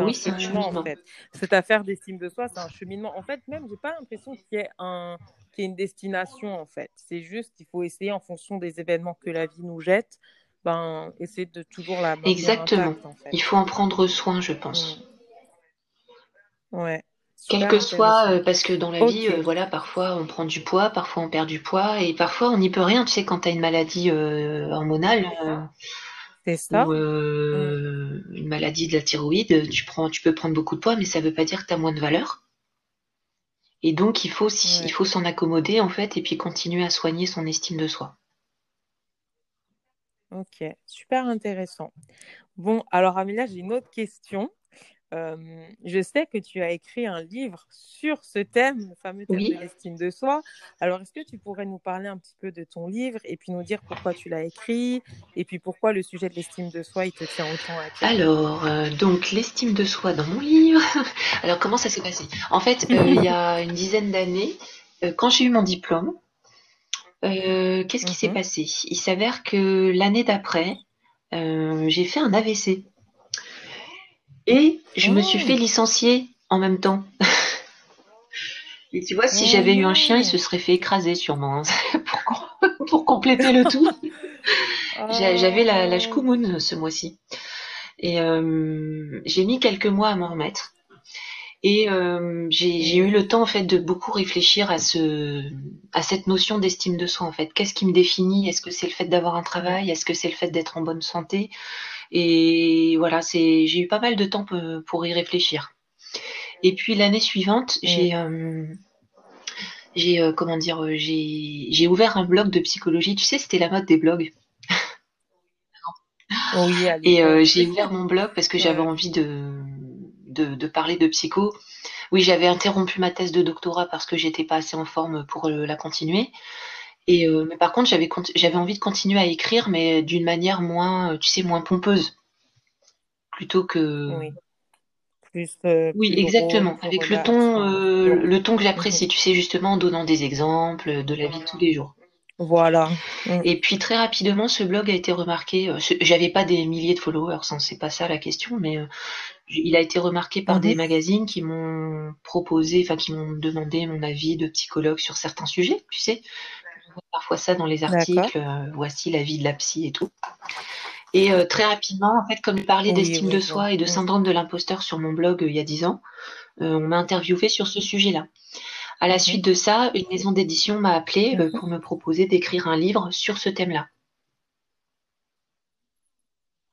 oui, c'est un cheminement, en fait. Cette affaire d'estime de soi, c'est un cheminement. En fait, même, j'ai pas l'impression qu'il y ait un qu'il y ait une destination, en fait. C'est juste qu'il faut essayer en fonction des événements que la vie nous jette, ben, essayer de toujours la Exactement. Il faut en prendre soin, je pense. Ouais. Quel que soit, euh, parce que dans la vie, euh, voilà, parfois on prend du poids, parfois on perd du poids, et parfois on n'y peut rien. Tu sais, quand tu as une maladie euh, hormonale, ça. ou une maladie de la thyroïde, tu prends, tu peux prendre beaucoup de poids, mais ça veut pas dire que tu as moins de valeur. Et donc il faut, il faut s'en accommoder en fait, et puis continuer à soigner son estime de soi. Ok, super intéressant. Bon, alors Amélia, j'ai une autre question je sais que tu as écrit un livre sur ce thème, le fameux thème de l'estime de soi. Alors, est-ce que tu pourrais nous parler un petit peu de ton livre et puis nous dire pourquoi tu l'as écrit et puis pourquoi le sujet de l'estime de soi, il te tient autant à cœur? Alors, euh, donc, l'estime de soi dans mon livre. *laughs* Alors, comment ça s'est passé? En fait, euh, il y a *laughs* une dizaine d'années, euh, quand j'ai eu mon diplôme, qu'est-ce qui s'est mhm. passé? Il s'avère que l'année d'après, j'ai fait un AVC. Et je me suis fait oh. licencier en même temps. *laughs* Et tu vois, si j'avais eu un chien, il se serait fait écraser sûrement, hein, *laughs* *laughs* pour, compléter le tout. J'avais la, la Oh. ce mois-ci. Et euh, j'ai mis quelques mois à m'en remettre. Et euh, j'ai j'ai eu le temps en fait de beaucoup réfléchir à ce à cette notion d'estime de soi en fait. Qu'est-ce qui me définit? Est-ce que c'est le fait d'avoir un travail? Est-ce que c'est le fait d'être en bonne santé? Et voilà, c'est j'ai eu pas mal de temps pour y réfléchir. Et puis l'année suivante, Mm. j'ai euh, j'ai euh, comment dire, euh, j'ai j'ai ouvert un blog de psychologie. Tu sais, c'était la mode des blogs. Oui, à Et euh, j'ai ouvert mon blog parce que j'avais envie de, de, de parler de psycho. Oui, j'avais interrompu ma thèse de doctorat parce que j'étais pas assez en forme pour euh, la continuer. Et euh, mais par contre, j'avais envie de continuer à écrire, mais d'une manière moins, euh, tu sais, moins pompeuse, plutôt que. Oui. Plus, euh, Oui, plus drôle, exactement, avec le ton, euh, le ton que Mhm. j'apprécie, tu sais, justement, en donnant des exemples de la vie de tous les jours. Voilà. Mm. Et puis très rapidement, ce blog a été remarqué. J'avais pas des milliers de followers, hein, c'est pas ça la question, mais il a été remarqué par des Mhm. magazines qui m'ont proposé, enfin qui m'ont demandé mon avis de psychologue sur certains sujets, tu sais. On voit parfois ça dans les articles, euh, voici la vie de la psy et tout. Et euh, très rapidement, en fait, comme je parlais Oui, d'estime oui, de soi et de Mm. syndrome de l'imposteur sur mon blog euh, il y a dix ans, on m'a interviewé sur ce sujet-là. À la suite de ça, une maison d'édition m'a appelé Mhm. pour me proposer d'écrire un livre sur ce thème-là.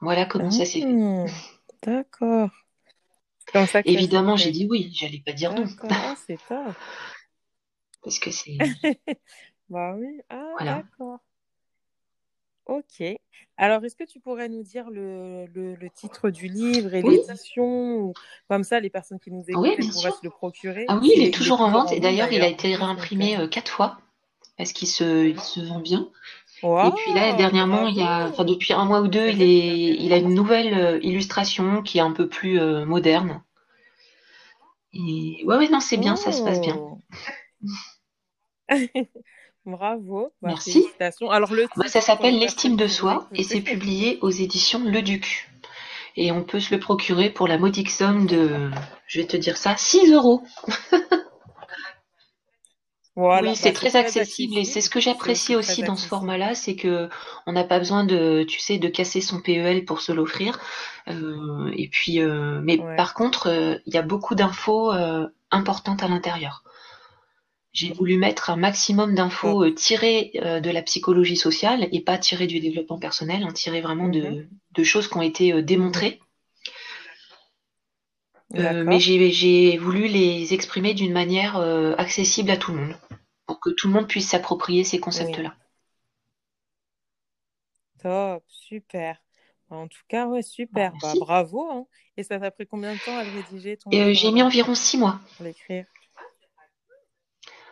Voilà comment ça s'est fait. Mm. D'accord. Comme ça que Évidemment, j'ai dit oui, j'allais pas dire non. Ah, *laughs* c'est top. parce que c'est *laughs* Bah oui. Ah, voilà. d'accord. Ok. Alors, est-ce que tu pourrais nous dire le, le, le titre du livre et Oui, l'édition. Comme ça, les personnes qui nous oui, écoutent, bien pourraient se le procurer. Ah oui, il est toujours en vente en et d'ailleurs, il a été euh... réimprimé euh, quatre fois parce qu'il se, il se vend bien. Et puis là, dernièrement, il y a, enfin depuis un mois ou deux, il est il a une nouvelle euh, illustration qui est un peu plus euh, moderne. Et ouais, ouais, non, c'est bien, ça se passe bien. *laughs* Bravo, bah, Merci. Alors, le Bah, ça s'appelle les L'estime de soi et c'est publié aux éditions Le Duc. Et on peut se le procurer pour la modique somme de, je vais te dire ça, 6 euros. *laughs* Voilà, Oui, c'est très très accessible et c'est ce que j'apprécie aussi dans ce format-là, c'est que on n'a pas besoin de, tu sais, de casser son PEL pour se l'offrir. Euh, et puis, euh, mais Ouais. par contre, euh, il y a beaucoup d'infos euh, importantes à l'intérieur. J'ai voulu mettre un maximum d'infos tirées de la psychologie sociale et pas tirées du développement personnel, hein, tirées vraiment de, de choses qui ont été démontrées. Euh, mais j'ai voulu les exprimer d'une manière euh, accessible à tout le monde, pour que tout le monde puisse s'approprier ces Oui. concepts-là. Top, super. En tout cas, ouais, Bah, super. Bah, merci. bravo, hein. Et ça t'a pris combien de temps à le rédiger, ton euh, j'ai mis alors, environ six mois. pour l'écrire?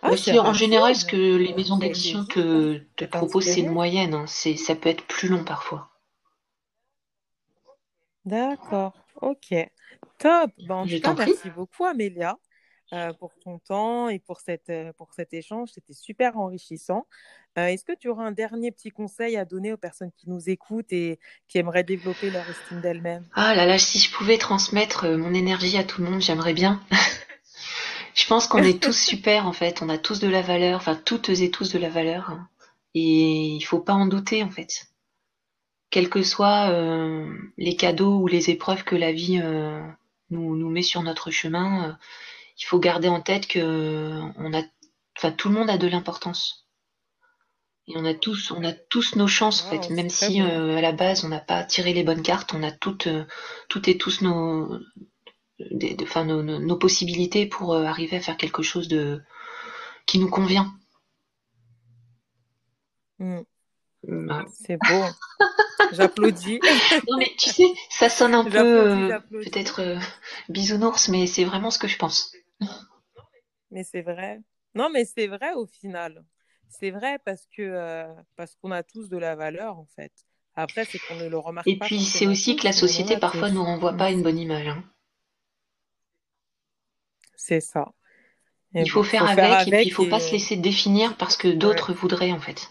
Ah, Bah, c'est en général ce que les maisons d'édition te, proposent, c'est une moyenne. Hein. Ça peut être plus long parfois. D'accord, ok. Top. Bah, en Je t'en merci beaucoup, Amélia, euh, pour ton temps et pour, cette, euh, pour cet échange. C'était super enrichissant. Euh, est-ce que tu auras un dernier petit conseil à donner aux personnes qui nous écoutent et qui aimeraient développer leur estime d'elles-mêmes? Ah là là, si je pouvais transmettre mon énergie à tout le monde, j'aimerais bien. *laughs* Je pense qu'on est tous *laughs* super en fait. On a tous de la valeur, enfin toutes et tous de la valeur. Et il faut pas en douter en fait. Quels que soient euh, les cadeaux ou les épreuves que la vie euh, nous, nous met sur notre chemin, euh, il faut garder en tête que on a, enfin tout le monde a de l'importance. Et on a tous, on a tous nos chances en fait, Waouh, même si à la base on n'a pas tiré les bonnes cartes, on a toutes, toutes et tous nos, des- de- nos, nos- nos possibilités pour arriver à faire quelque chose de qui nous convient. Voilà. c'est beau. *laughs* J'applaudis. Non mais tu sais, ça sonne un peu euh, peut-être euh, bisounours, mais c'est vraiment ce que je pense. Mais c'est vrai. Non, mais c'est vrai au final. C'est vrai parce que euh, parce qu'on a tous de la valeur en fait. Après, c'est qu'on ne le remarque Et pas puis c'est aussi que la société parfois nous tous. renvoie Mm. pas une bonne image. hein. C'est ça. Et Il faut faire faut faire avec et puis il avec faut pas se et laisser définir parce que ouais, d'autres voudraient en fait.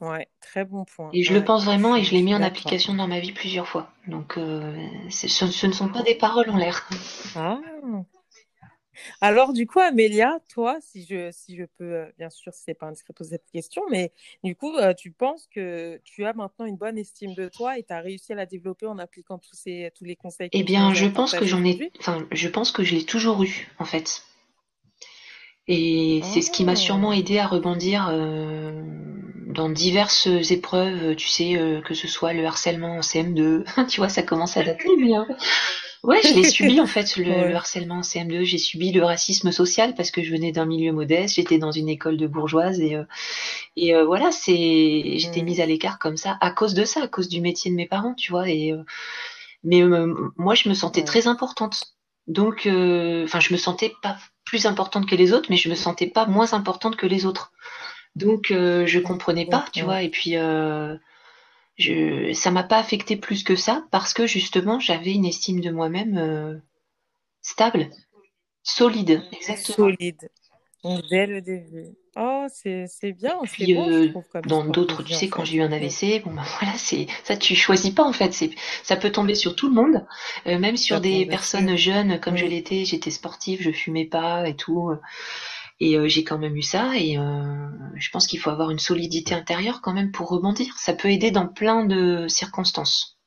Ouais, très bon point. Et je le pense vraiment et je l'ai mis en application dans ma vie plusieurs fois. Donc euh, ce, ce ne sont pas des paroles en l'air. Ah, Alors, du coup, Amélia, toi, si je, si je peux, euh, bien sûr, si c'est pas indiscret de poser cette question, mais du coup, euh, tu penses que tu as maintenant une bonne estime de toi et tu as réussi à la développer en appliquant tous ces, tous les conseils Eh bien, je pense que j'en ai, enfin, je pense que je l'ai toujours eu, en fait. Et c'est ce qui m'a sûrement Oh, aidé à rebondir dans diverses épreuves, tu sais, euh, que ce soit le harcèlement en CM2, *laughs* tu vois, ça commence à dater, mais euh, ouais, je l'ai *laughs* subi en fait, le, harcèlement en CM2, j'ai subi le racisme social parce que je venais d'un milieu modeste, j'étais dans une école de bourgeoise et, euh, et euh, voilà, c'est, j'étais Mm, mise à l'écart comme ça à cause de ça, à cause du métier de mes parents, tu vois, et euh, mais euh, moi, je me sentais ouais. très importante. Donc, euh, enfin, je me sentais pas plus importante que les autres, mais je me sentais pas moins importante que les autres. Donc, euh, je comprenais pas, tu vois. Et puis, euh, je, ça m'a pas affecté plus que ça parce que justement, j'avais une estime de moi-même euh, stable, solide, exactement. Solide. Donc, dès le début. Oh, c'est, c'est bien, Puis je euh, trouve, comme dans d'autres, tu sais, quand j'ai eu un. AVC, bon ben voilà, c'est ça, tu choisis pas en fait. C'est, ça peut tomber sur tout le monde, euh, même sur Ça des personnes jeunes comme je l'étais. J'étais sportive, je fumais pas et tout, et euh, j'ai quand même eu ça. Et euh, je pense qu'il faut avoir une solidité intérieure quand même pour rebondir. Ça peut aider dans plein de circonstances.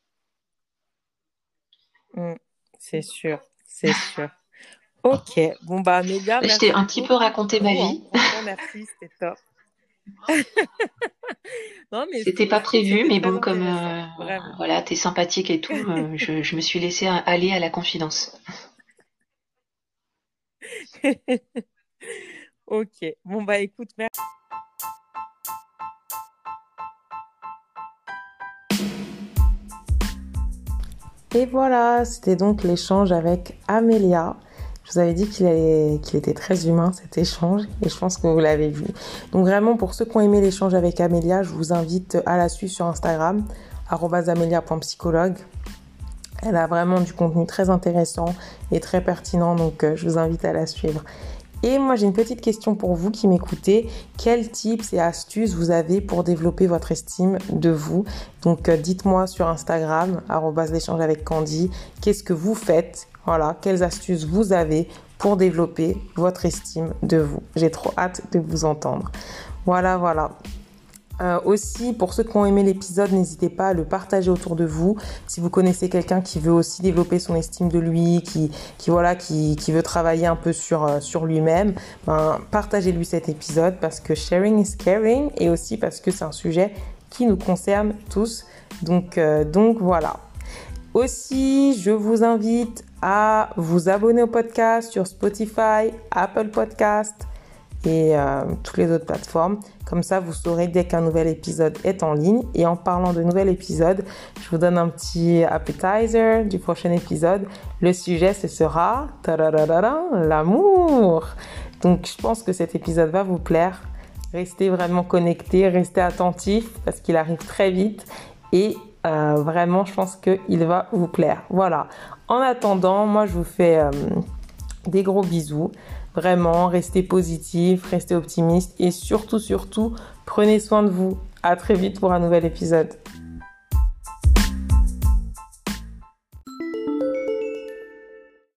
Mm. C'est sûr, c'est sûr. *laughs* Ok, bon bah Amélia, Je t'ai un petit peu raconté ma hein. vie. Franchement, merci, c'était top. *laughs* C'était pas prévu, mais bon, comme euh, voilà, t'es sympathique et tout, euh, *laughs* je, je me suis laissée aller à la confidence. Ok, bon bah écoute, merci. Et voilà, c'était donc l'échange avec Amélia. Je vous avais dit qu'il était très humain cet échange et je pense que vous l'avez vu. Donc vraiment pour ceux qui ont aimé l'échange avec Amélia, je vous invite à la suivre sur Instagram, amelia.psychologue. Elle a vraiment du contenu très intéressant et très pertinent, donc euh, je vous invite à la suivre. Et moi j'ai une petite question pour vous qui m'écoutez. Quels tips et astuces vous avez pour développer votre estime de vous? Donc euh, dites-moi sur Instagram, l'échange avec Candy, qu'est-ce que vous faites? Voilà, quelles astuces vous avez pour développer votre estime de vous? J'ai trop hâte de vous entendre. Voilà, voilà. Euh, aussi, pour ceux qui ont aimé l'épisode, n'hésitez pas à le partager autour de vous. Si vous connaissez quelqu'un qui veut aussi développer son estime de lui, qui, voilà, qui, veut travailler un peu sur, euh, lui-même, ben, partagez-lui cet épisode parce que sharing is caring et aussi parce que c'est un sujet qui nous concerne tous. Donc, euh, donc voilà. Aussi, je vous invite à vous abonner au podcast sur Spotify, Apple Podcast et euh, toutes les autres plateformes. Comme ça, vous saurez dès qu'un nouvel épisode est en ligne. Et en parlant de nouvel épisode, je vous donne un petit appetizer du prochain épisode. Le sujet, ce sera l'amour. Donc, je pense que cet épisode va vous plaire. Restez vraiment connectés, restez attentifs parce qu'il arrive très vite. Et euh, vraiment, je pense qu'il va vous plaire. Voilà. En attendant, moi, je vous fais euh, des gros bisous. Vraiment, restez positif, restez optimiste et surtout, surtout, prenez soin de vous. À très vite pour un nouvel épisode.